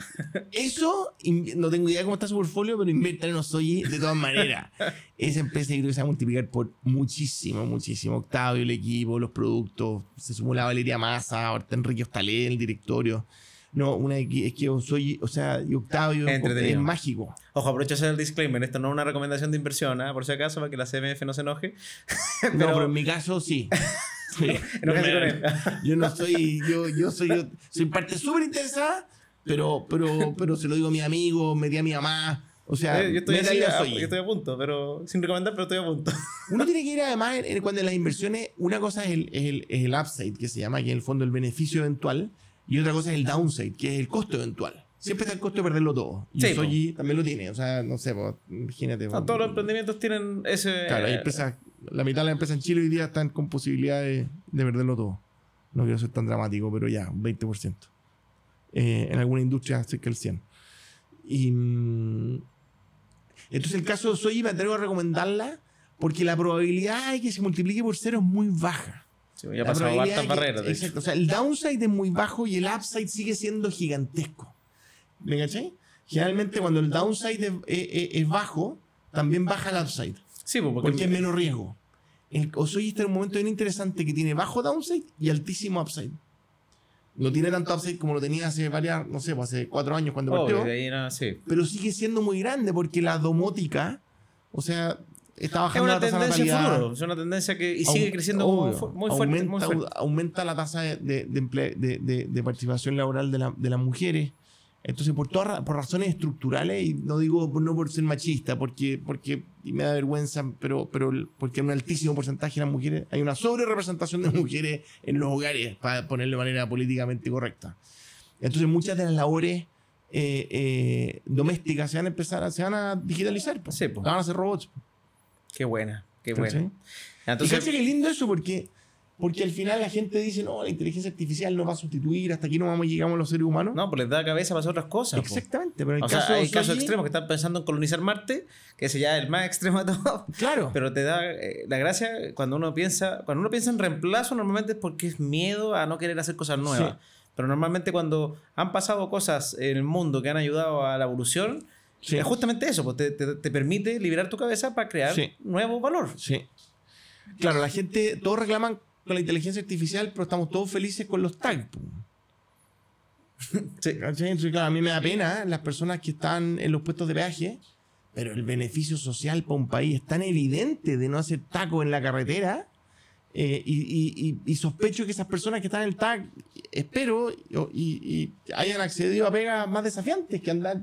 eso no tengo idea cómo está su portfolio, pero invertir en Osoyi de todas maneras. Esa empresa creo que se va a multiplicar por muchísimo, muchísimo. Octavio, el equipo, los productos. Se sumó la Valeria Massa, ahorita Enrique Ostalé, el directorio. No, una es que soy, o sea, y Octavio es mágico. Ojo, aprovecho hacer el disclaimer. Esto no es una recomendación de inversión, ¿eh? por si acaso, para que la CMF no se enoje. pero... No, pero en mi caso sí. no yo no soy, yo, yo soy, yo soy parte súper interesada, pero, pero, pero se lo digo a mi amigo, me di a mi mamá. O sea, eh, yo, estoy a, yo estoy a punto, pero sin recomendar, pero estoy a punto. Uno tiene que ir además, cuando en las inversiones, una cosa es el, es el, es el upside, que se llama, que en el fondo el beneficio eventual, y otra cosa es el downside, que es el costo eventual. Siempre está el costo de perderlo todo. Y eso allí también lo tiene. O sea, no sé, imagínate. todos los emprendimientos tienen ese. Claro, hay empresas, la mitad de las empresas en Chile hoy día están con posibilidad de, perderlo todo. No quiero ser tan dramático, pero ya, un 20%. Eh, en alguna industria cerca del 100%. Y, mm, entonces el caso de Soji me atrevo a recomendarla porque la probabilidad de que se multiplique por cero es muy baja. Sí, ya pasado hartas barreras. Exacto. O sea, el downside es muy bajo y el upside sigue siendo gigantesco. ¿Me caché? Generalmente cuando el downside es, es- es bajo, también baja el upside. Sí, pues, porque, Porque es menos riesgo. El Osoyi está en un momento bien interesante que tiene bajo downside y altísimo upside. No tiene tanto upside como lo tenía hace varias, no sé, pues hace cuatro años cuando Obvio, partió. era- sí. Pero sigue siendo muy grande porque la domótica, o sea, está Es bajando una la tasa de tendencia natalidad. futuro, es una tendencia que y sigue creciendo obvio, muy fuerte. aumenta, muy fuerte. aumenta la tasa de, de- de de- participación laboral de, la- de las mujeres. Entonces, por, todas por razones estructurales, y no digo no por ser machista, porque, porque y me da vergüenza, pero, pero porque en un altísimo porcentaje de las mujeres hay una sobre representación de mujeres en los hogares, para ponerlo de manera políticamente correcta. Entonces, muchas de las labores eh, eh, domésticas se van a empezar se van a digitalizar. po. Sí, po. van a ser robots. Qué buena, qué buena. y Entonces, cacha que lindo eso porque, porque al final la gente dice, no, la inteligencia artificial no va a sustituir, hasta aquí no vamos llegamos los seres humanos. no, pues les da cabeza para hacer otras cosas. po. Exactamente, pero en el O caso sea, hay casos Soji, extremos que están pensando en colonizar Marte, que ese ya es el más extremo de todo. Claro, Pero te da eh, la gracia cuando uno piensa, cuando uno piensa en reemplazo, normalmente es porque es miedo a no querer hacer cosas nuevas. Sí. Pero normalmente cuando han pasado cosas en el mundo que han ayudado a la evolución, Sí. es justamente eso, pues te, te- te permite liberar tu cabeza para crear Sí. nuevo valor. sí. Claro, la gente, todos reclaman con la inteligencia artificial, pero estamos todos felices con los tags. po. Sí. Entonces, claro, a mí me da pena las personas que están en los puestos de peaje, pero el beneficio social para un país es tan evidente de no hacer taco en la carretera. eh, y, y- y- y sospecho que esas personas que están en el tag, espero, y, y hayan accedido a pegas más desafiantes que andar.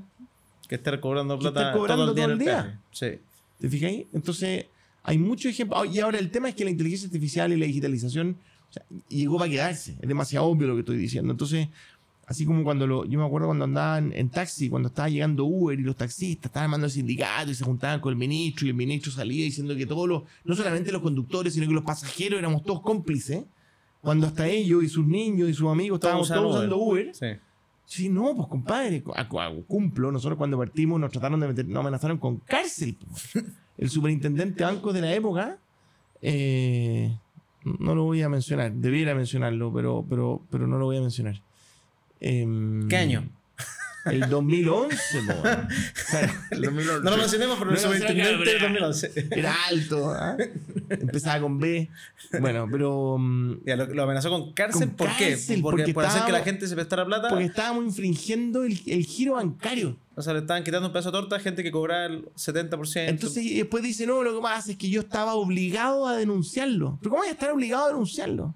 Que estar cobrando plata estar cobrando todo el día. todo el día. Sí. ¿Te fijáis? Entonces, hay muchos ejemplos. Y ahora el tema es que la inteligencia artificial y la digitalización o sea, llegó para quedarse. Es demasiado obvio lo que estoy diciendo. Entonces, así como cuando lo, yo me acuerdo cuando andaban en taxi, cuando estaba llegando Uber y los taxistas estaban armando el sindicato y se juntaban con el ministro y el ministro salía diciendo que todos los, no solamente los conductores, sino que los pasajeros éramos todos cómplices. Cuando hasta ellos y sus niños y sus amigos estábamos todos usando Uber. Sí. Sí, no, pues compadre, cu- cu- cu- cumplo. Nosotros cuando partimos nos trataron de meter, nos amenazaron con cárcel. El superintendente de bancos de la época, eh, no lo voy a mencionar, debiera mencionarlo, pero, pero, pero no lo voy a mencionar. Em, ¿Qué año? El 2011, po. O sea, el 2011. No lo mencionemos, pero el No superintendente del pero- 2011. Era alto, ¿ah? empezaba con B. Bueno, pero mm, Ya, lo, lo amenazó con cárcel. Con ¿Por qué? Porque, porque por hacer que la gente se prestara plata. porque estábamos infringiendo el, el giro bancario. O sea, le estaban quitando un pedazo de torta a gente que cobraba el 70%. Entonces y después dice, no, lo que pasa es que yo estaba obligado a denunciarlo. Pero ¿cómo voy a estar obligado a denunciarlo?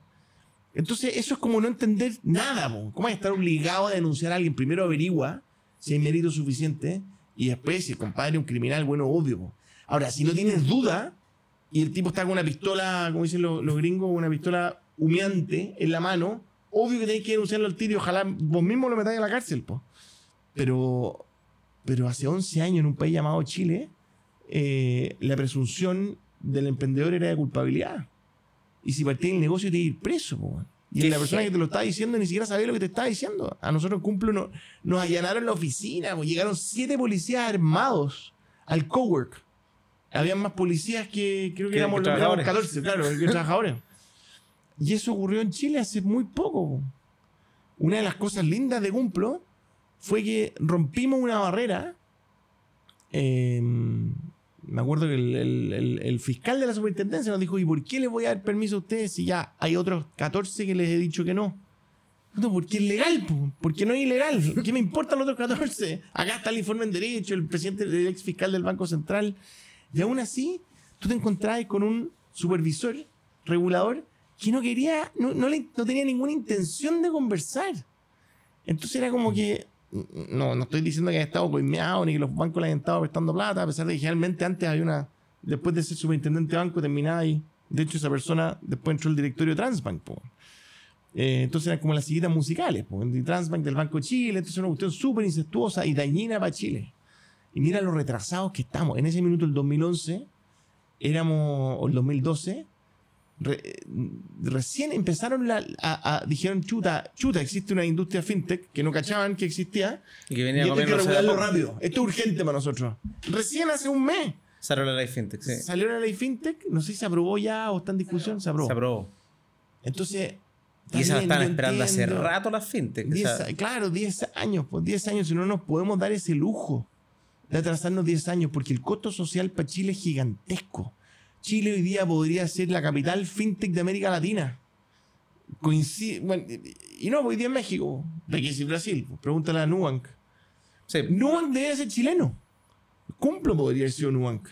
Entonces eso es como no entender nada. po. ¿Cómo a estar obligado a denunciar a alguien? Primero averigua si hay mérito suficiente y después si el compadre es un criminal, bueno, obvio. po. Ahora, si no tienes duda y el tipo está con una pistola, como dicen los, los gringos, una pistola humeante en la mano, obvio que tenés que denunciarlo al tiro y ojalá vos mismo lo metáis a la cárcel. po. Pero, pero hace 11 años en un país llamado Chile, eh, la presunción del emprendedor era de culpabilidad. Y si partía el negocio te ir preso. po, y la persona que te lo estaba diciendo ni siquiera sabía lo que te estaba diciendo. A nosotros en Cumplo no- nos allanaron la oficina. po, llegaron siete policías armados al cowork. Habían más policías que creo que Que- éramos, que trabajadores. 14, claro, que trabajadores. Y eso ocurrió en Chile hace muy poco. po. Una de las cosas lindas de Cumplo fue que rompimos una barrera. eh, me acuerdo que el, el- fiscal de la superintendencia nos dijo, ¿y por qué les voy a dar permiso a ustedes si ya hay otros 14 que les he dicho que no? No, porque es legal, po, porque no es ilegal. ¿Qué me importan los otros 14? Acá está el informe en derecho, el presidente, el ex fiscal del Banco Central. Y aún así, tú te encontrabas con un supervisor, regulador, que no quería, no, no tenía ninguna intención de conversar. Entonces era como que, no, no estoy diciendo que haya estado coimeado ni que los bancos le hayan estado prestando plata, a pesar de que generalmente antes había una, después de ser superintendente de banco, terminaba ahí. De hecho, esa persona después entró al directorio de Transbank. po. Eh, entonces eran como las sillitas musicales, po, Transbank del Banco de Chile, entonces una cuestión súper incestuosa y dañina para Chile. Y mira lo retrasados que estamos. En ese minuto, el 2011, éramos, o el 2012, re- recién empezaron la, a, a- dijeron, chuta, chuta, existe una industria fintech que no cachaban que existía. Y que Y venía esto hay que a regularlo rápido. Esto es urgente para nosotros. Recién hace un mes Salió la ley fintech, sí. salió la ley fintech. No sé si se aprobó ya o está en discusión. Se aprobó. Se aprobó. Entonces. Y esa la también están esperando hace rato las fintech. o 10 sea, a- claro, 10 años, pues 10 años, si no nos podemos dar ese lujo de atrasarnos 10 años, porque el costo social para Chile es gigantesco. Chile hoy día podría ser la capital fintech de América Latina. Coincide, bueno, y no, hoy día en México, de aquí es Brasil, pregúntale a Nubank. sí. Nubank debe ser chileno. Cumplo podría haber sido Nubank.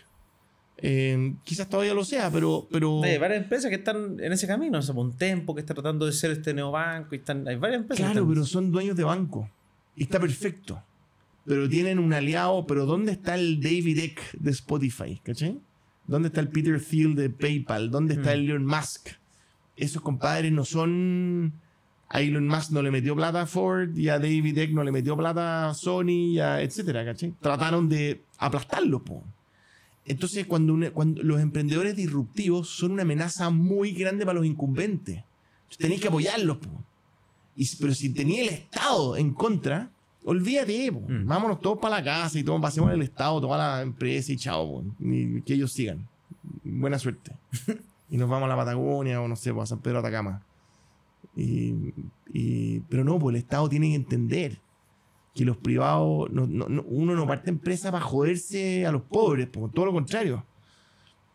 Eh, quizás todavía lo sea, pero... pero Hay varias empresas que están en ese camino. O sea, un Tempo que está tratando de ser este neobanco. Y están, hay varias empresas. que Claro, están- pero son dueños de banco. Y está perfecto. Pero tienen un aliado. Pero ¿dónde está el David Eck de Spotify? ¿Cachai? ¿Dónde está el Peter Thiel de PayPal? ¿Dónde está Mm. el Elon Musk? Esos compadres no son. A Elon Musk no le metió plata a Ford y a David Eck no le metió plata a Sony, y a etcétera. Trataron de aplastarlo, po. Entonces, cuando, cuando los emprendedores disruptivos son una amenaza muy grande para los incumbentes, tenéis que apoyarlos, po. Y, pero si tenía el Estado en contra, olvídate, po. Mm. vámonos todos para la casa y todos pasemos el Estado, toda la empresa y chao. Y que ellos sigan. Buena suerte. y nos vamos a la Patagonia o no sé, po, a San Pedro Atacama. Y, y- pero no, pues el Estado tiene que entender que los privados, no- no- no- uno no parte empresa para joderse a los pobres, po, todo lo contrario.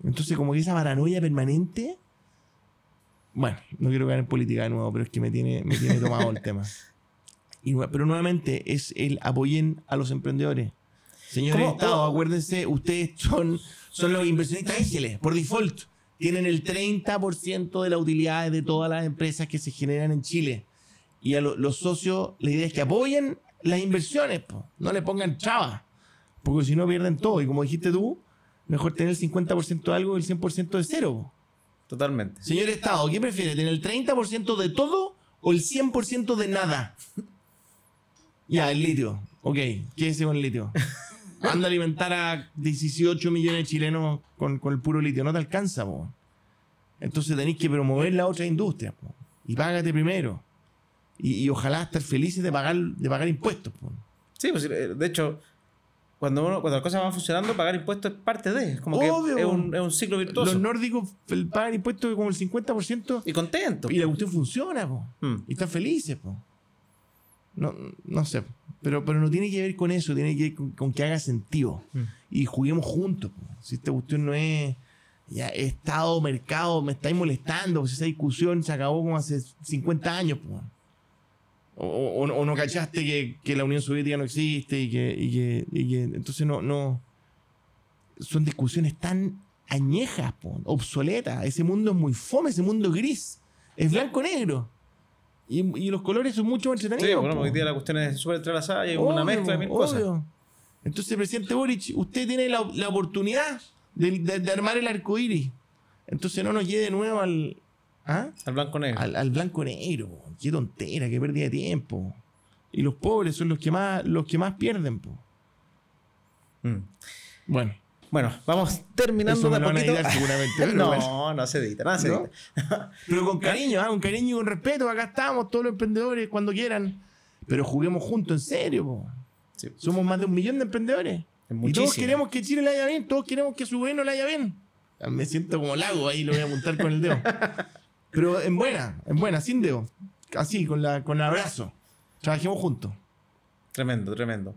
Entonces, como que esa paranoia permanente. Bueno, no quiero caer en política de nuevo, pero es que me tiene, me tiene tomado el tema. Y pero nuevamente es el apoyen a los emprendedores. Señores ¿Cómo- Estado, acuérdense, ustedes son, son los inversionistas ángeles, por default. Tienen el 30% de las utilidades de todas las empresas que se generan en Chile. Y a lo- los socios, la idea es que apoyen las inversiones, po. no le pongan trabas, porque si no pierden todo. Y como dijiste tú, mejor tener el 50% de algo y el 100% de cero. po. Totalmente. Señor Estado, ¿qué prefiere? ¿Tener el 30% de todo o el 100% de nada? Ya, el litio. Ok, ¿qué es con el litio? Anda a alimentar a 18 millones de chilenos con, con el puro litio. No te alcanza, po. Entonces tenéis que promover la otra industria, po. Y págate primero. Y, y ojalá estar felices de pagar, de pagar impuestos, po. Sí, pues, eh, de hecho, cuando, uno, cuando las cosas van funcionando, pagar impuestos es parte de. Es como Obvio. que es un, es un ciclo virtuoso. Los nórdicos pagan impuestos como el 50% y contento. y la cuestión funciona, po. Mm. Y están felices, po. No, no sé. Pero, pero no tiene que ver con eso, tiene que ver con, con que haga sentido. Mm. Y juguemos juntos. Si esta cuestión no es ya Estado, mercado, me estáis molestando, pues esa discusión se acabó como hace 50 años. O, o- o no cachaste que, que la Unión Soviética no existe y que, y que, y que- entonces no, no. Son discusiones tan añejas, po, obsoletas. Ese mundo es muy fome, ese mundo es gris. Es blanco-negro. Y, y los colores son mucho más Sí, entretenidos. bueno, po. hoy día la cuestión es súper entrelazada y hay una mezcla de mil cosas. Entonces, presidente Boric, usted tiene la, la oportunidad de, de- de armar el arco iris. Entonces no nos lleve de nuevo al, ¿ah? Al blanco negro. al, al blanco negro. Qué tontera, qué pérdida de tiempo. Y los pobres son los que más, los que más pierden. po. Mm. Bueno, Bueno, vamos terminando de van a poquito. editar seguramente. no, bueno. no se edita, nada se ¿No? edita. Pero con cariño, ¿ah? con cariño y con respeto. Acá estamos, todos los emprendedores, cuando quieran. Pero juguemos juntos, en serio. po. Sí. Somos más de un millón de emprendedores. Es Y todos queremos que Chile le haya bien, todos queremos que su gobierno le haya bien. Me siento como lago ahí, lo voy a apuntar con el dedo. Pero en buena, en buena, sin dedo. Así, con, la, con el abrazo. Trabajemos juntos. Tremendo, tremendo.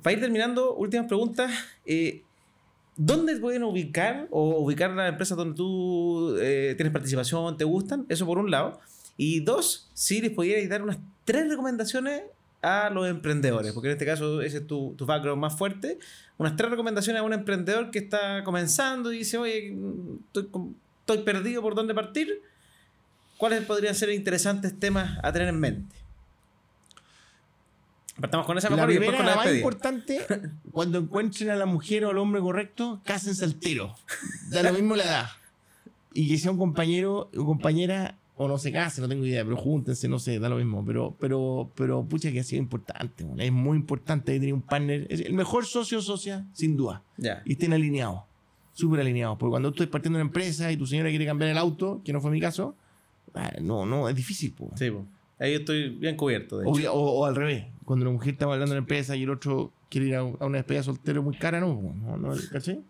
Para ir terminando, últimas preguntas. eh, ¿Dónde pueden ubicar o ubicar las empresas donde tú eh, tienes participación, te gustan? Eso por un lado. Y dos, si les pudierais dar unas tres recomendaciones a los emprendedores, porque en este caso ese es tu, tu background más fuerte. Unas tres recomendaciones a un emprendedor que está comenzando y dice, oye, estoy perdido por dónde partir. ¿Cuáles podrían ser interesantes temas a tener en mente? Partamos con esa La mejor y después con la la más importante, cuando encuentren a la mujer o al hombre correcto, cásense al tiro. Da lo mismo la edad. Y que sea un compañero o compañera, o no se casen, no tengo idea, pero júntense, no sé, da lo mismo. Pero, pero, pero pucha que ha sido importante. Es muy importante tener un partner. Es el mejor socio o socia, sin duda. Ya. Y estén alineados. súper alineados. Porque cuando tú estás partiendo una empresa y tu señora quiere cambiar el auto, que no fue mi caso, ah, no, no, es difícil. Po. Sí, po. ahí estoy bien cubierto. De O, hecho. o- o al revés, cuando una mujer está hablando de una empresa y el otro quiere ir a, a una despedida soltero muy cara, no, po, no, no ¿cachai?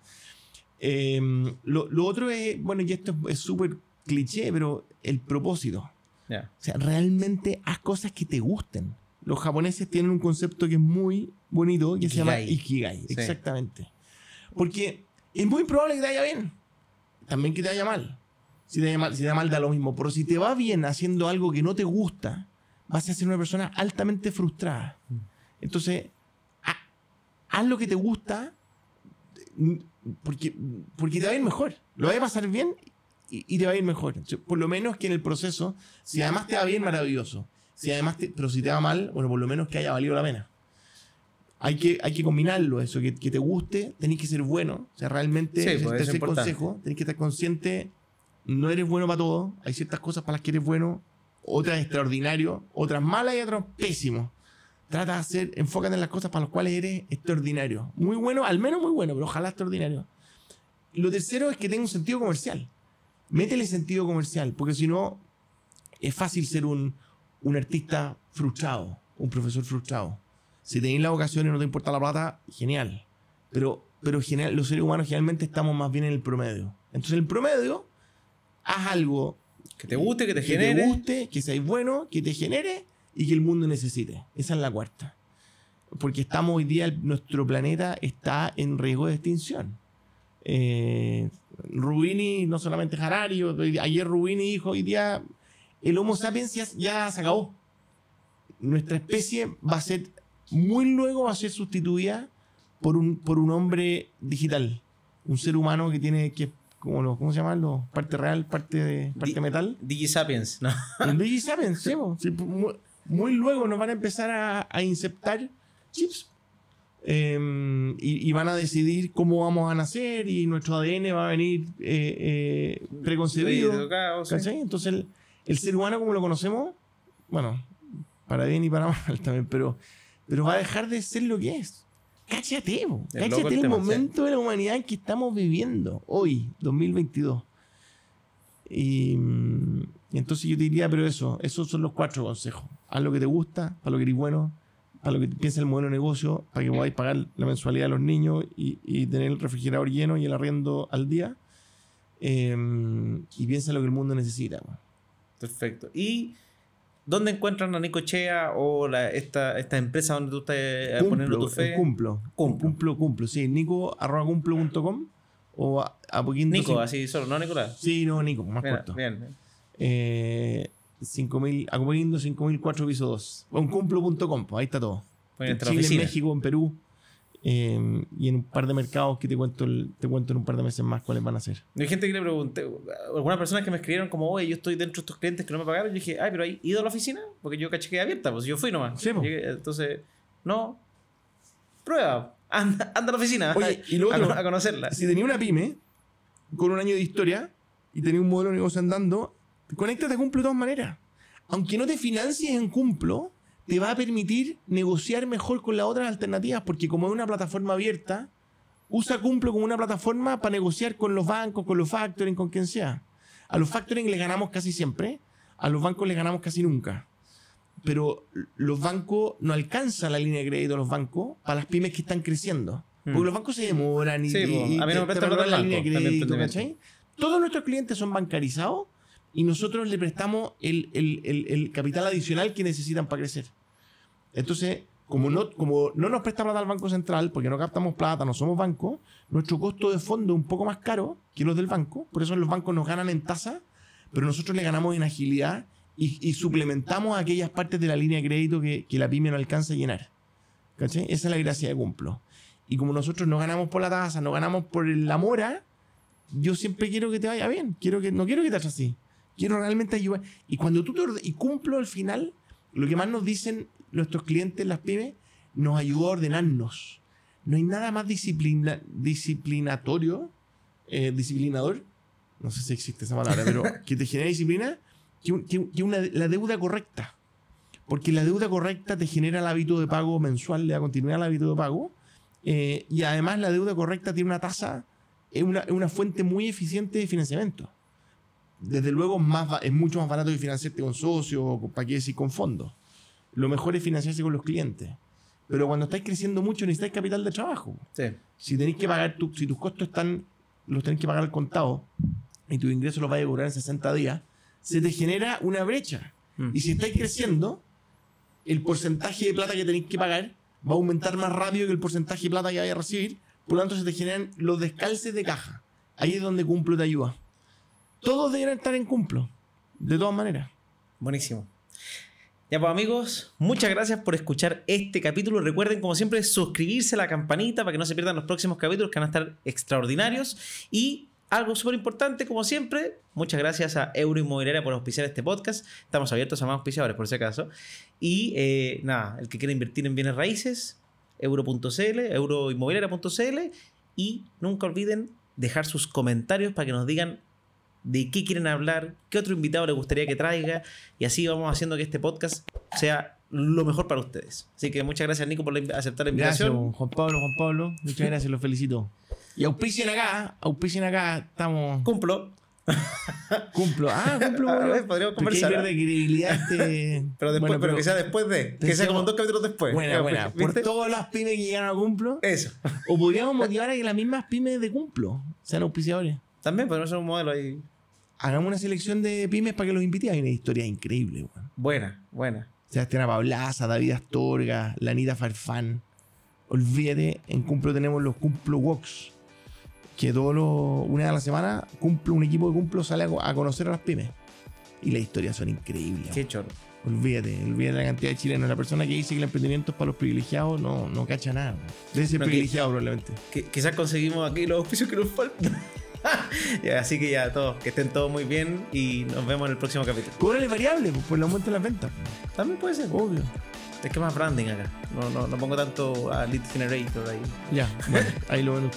Eh, lo, lo otro es, bueno, y esto es- súper cliché, pero el propósito. Ya. O sea, realmente haz cosas que te gusten. Los japoneses tienen un concepto que es muy bonito, que se llama Ikigai. Ikigai. Sí. Exactamente. Porque es muy probable que te vaya bien. También que te vaya mal. Si te vaya mal, si te vaya mal da lo mismo. Pero si te va bien haciendo algo que no te gusta, vas a ser una persona altamente frustrada. Entonces, ha- haz lo que te gusta porque, porque te va a ir mejor. Lo vas a pasar bien y, y te va a ir mejor. Por lo menos que en el proceso, si además te va bien, maravilloso. Si además te- pero si te va mal, bueno, por lo menos que haya valido la pena. Hay que, hay que combinarlo, eso, que, que te guste, tenés que ser bueno. O sea, realmente, Sí, ese es el pues, es tercer importante. consejo, tenés que estar consciente, no eres bueno para todo, hay ciertas cosas para las que eres bueno, otras extraordinario, otras malas y otras pésimo. Trata de hacer, enfócate en las cosas para las cuales eres extraordinario. Muy bueno, al menos muy bueno, pero ojalá extraordinario. Lo tercero es que tenga un sentido comercial. Métele sentido comercial, porque si no, es fácil ser un, un artista frustrado, un profesor frustrado. Si tenéis la vocación y no te importa la plata, genial. Pero, pero genial, los seres humanos generalmente estamos más bien en el promedio. Entonces, en el promedio, haz algo Que te guste, que te que genere. te guste, que seas bueno, que te genere y que el mundo necesite. Esa es la cuarta. Porque estamos hoy día, el- nuestro planeta está en riesgo de extinción. Eh, Rubini, no solamente Harari, ayer Rubini dijo, hoy día el Homo sapiens ya, ya se acabó. Nuestra especie va a ser, muy luego va a ser sustituida por un, por un hombre digital. Un ser humano que tiene, que, como los, ¿cómo se llaman? Los, parte real, parte, de, parte Di- metal. Digisapiens, ¿no? El Digi Sapiens, sí. Sí, muy, muy luego nos van a empezar a, a insertar chips. Eh, y, y van a decidir cómo vamos a nacer y nuestro ADN va a venir eh, eh, preconcebido. Educado, sí. Entonces el, el ser humano como lo conocemos, bueno, para bien y para mal también, pero, pero va a dejar de ser lo que es. Cáchate, loco cáchate el el, momento de la humanidad en que estamos viviendo hoy, 2022. Y, mm, y entonces yo te diría, pero eso, esos son los cuatro consejos. Haz lo que te gusta, para lo que eres bueno, para lo que piensa el modelo de negocio, para que podáis pagar la mensualidad a los niños y, y tener el refrigerador lleno y el arriendo al día. Eh, y piensa en lo que el mundo necesita. weón. Perfecto. ¿Y dónde encuentran a Nico Chea o la, esta, esta empresa donde tú estás eh, poniendo tu fe? en Cumplo. Cumplo. Cumplo, cumplo. Sí, nico arroba cumplo.com o a, apoquindo Nico, así solo, no Nicolás. Sí, no, Nico, más Mira, corto. bien, bien. Eh, 5000, Apoquindo 5004 piso 2. O en cumplo.com, ahí está todo. En Chile, en. México, en Perú. Eh, y en un par de mercados que te cuento, te cuento en un par de meses más cuáles van a ser. Hay gente que le pregunté, algunas personas que me escribieron como, oye, yo estoy dentro de estos clientes que no me pagaron. Yo dije, ay, pero ¿hay ido a la oficina? Porque yo caché que abierta, pues yo fui nomás. Sí. Llegué, entonces, no, prueba, anda, anda a la oficina Oye, y lo a, otro- a conocerla. Si tenía una pyme con un año de historia y tenía un modelo de negocio andando, conéctate a Cumplo de todas maneras. Aunque no te financies en Cumplo, te va a permitir negociar mejor con las otras alternativas, porque como es una plataforma abierta, usa Cumplo como una plataforma para negociar con los bancos, con los factoring, con quien sea. A los factoring les ganamos casi siempre, a los bancos les ganamos casi nunca. Pero los bancos no alcanzan la línea de crédito a los bancos para las pymes que están creciendo. Porque Mm. los bancos se demoran y, Sí, y- y A mí no me prestan la línea de crédito. Todos nuestros clientes son bancarizados y nosotros le prestamos el, el- el- capital adicional que necesitan para crecer. Entonces, como no, como no nos presta plata al Banco Central, porque no captamos plata, no somos banco, nuestro costo de fondo es un poco más caro que los del banco. Por eso los bancos nos ganan en tasa, pero nosotros le ganamos en agilidad y, y suplementamos aquellas partes de la línea de crédito que, que la pyme no alcanza a llenar. ¿Cachai? Esa es la gracia de Cumplo. Y como nosotros no ganamos por la tasa, no ganamos por la mora, yo siempre quiero que te vaya bien. Quiero que, no quiero que te así. Quiero realmente ayudar. Y cuando tú te orde- y cumplo al final, lo que más nos dicen nuestros clientes, las pymes, nos ayuda a ordenarnos. No hay nada más disciplina, disciplinatorio, eh, disciplinador, no sé si existe esa palabra, pero que te genera disciplina, que, que un- que una, la deuda correcta. Porque la deuda correcta te genera el hábito de pago mensual, le da continuidad al hábito de pago. eh, y además la deuda correcta tiene una tasa es una, es una fuente muy eficiente de financiamiento. Desde luego más, es mucho más barato que financiarte con socios o con- para qué decir con fondos. Lo mejor es financiarse con los clientes. Pero cuando estáis creciendo mucho necesitáis capital de trabajo. Sí. Si tenéis que pagar, tu- si tus costos están, los tenéis que pagar al contado y tus ingresos los vais a cobrar en 60 días, se te genera una brecha. Mm. Y si estáis creciendo, el porcentaje de plata que tenéis que pagar va a aumentar más rápido que el porcentaje de plata que vais a recibir. Por lo tanto, se te generan los descalces de caja. Ahí es donde Cumplo te ayuda. Todos deberían estar en Cumplo. De todas maneras. Buenísimo. Ya pues amigos, muchas gracias por escuchar este capítulo. Recuerden como siempre suscribirse a la campanita para que no se pierdan los próximos capítulos que van a estar extraordinarios. Y algo súper importante como siempre, muchas gracias a Euro Inmobiliaria por auspiciar este podcast. Estamos abiertos a más auspiciadores por si acaso. Y eh, nada, el que quiera invertir en bienes raíces, euro.cl, euroinmobiliaria.cl y nunca olviden dejar sus comentarios para que nos digan de qué quieren hablar, qué otro invitado les gustaría que traiga y así vamos haciendo que este podcast sea lo mejor para ustedes. Así que muchas gracias Nico por la aceptar la Gracias, invitación. Juan Pablo, Juan Pablo. Muchas gracias, los felicito. Y auspicien acá, auspicien acá, estamos. Cumplo, Cumplo. Ah, cumplo. A bueno. ver, podríamos conversar, pierde credibilidad este. pero después, Bueno, pero, que sea después de, que sea como dos capítulos después. Buena, buena. Por ¿viste? todas las pymes que llegan a Cumplo. Eso. O podríamos motivar a que las mismas pymes de Cumplo sean auspiciadores. También podemos hacer un modelo ahí. Hagamos una selección de pymes para que los invite. Hay una historia increíble, weón. Buena, buena. Sebastián Pablaza, David Astorga, Lanita Farfán. Olvídate, en Cumplo tenemos los Cumplo Walks. Que todos los, una a la semana, Cumplo, un equipo de Cumplo sale a, co- a conocer a las pymes. Y las historias son increíbles. Qué choro. Olvídate, olvídate la cantidad de chilenos. La persona que dice que el emprendimiento es para los privilegiados no, no cacha nada. Debe ser No, que- privilegiado probablemente. Que- quizás conseguimos aquí los auspicios que nos faltan. Así que ya, todos, que estén todos muy bien y nos vemos en el próximo capítulo. Cóbrale variable, pues, por el aumento de las ventas. También puede ser. Obvio. Es que más branding acá. No, no, no pongo tanto a Lead Generator ahí. Ya, bueno, ahí lo ven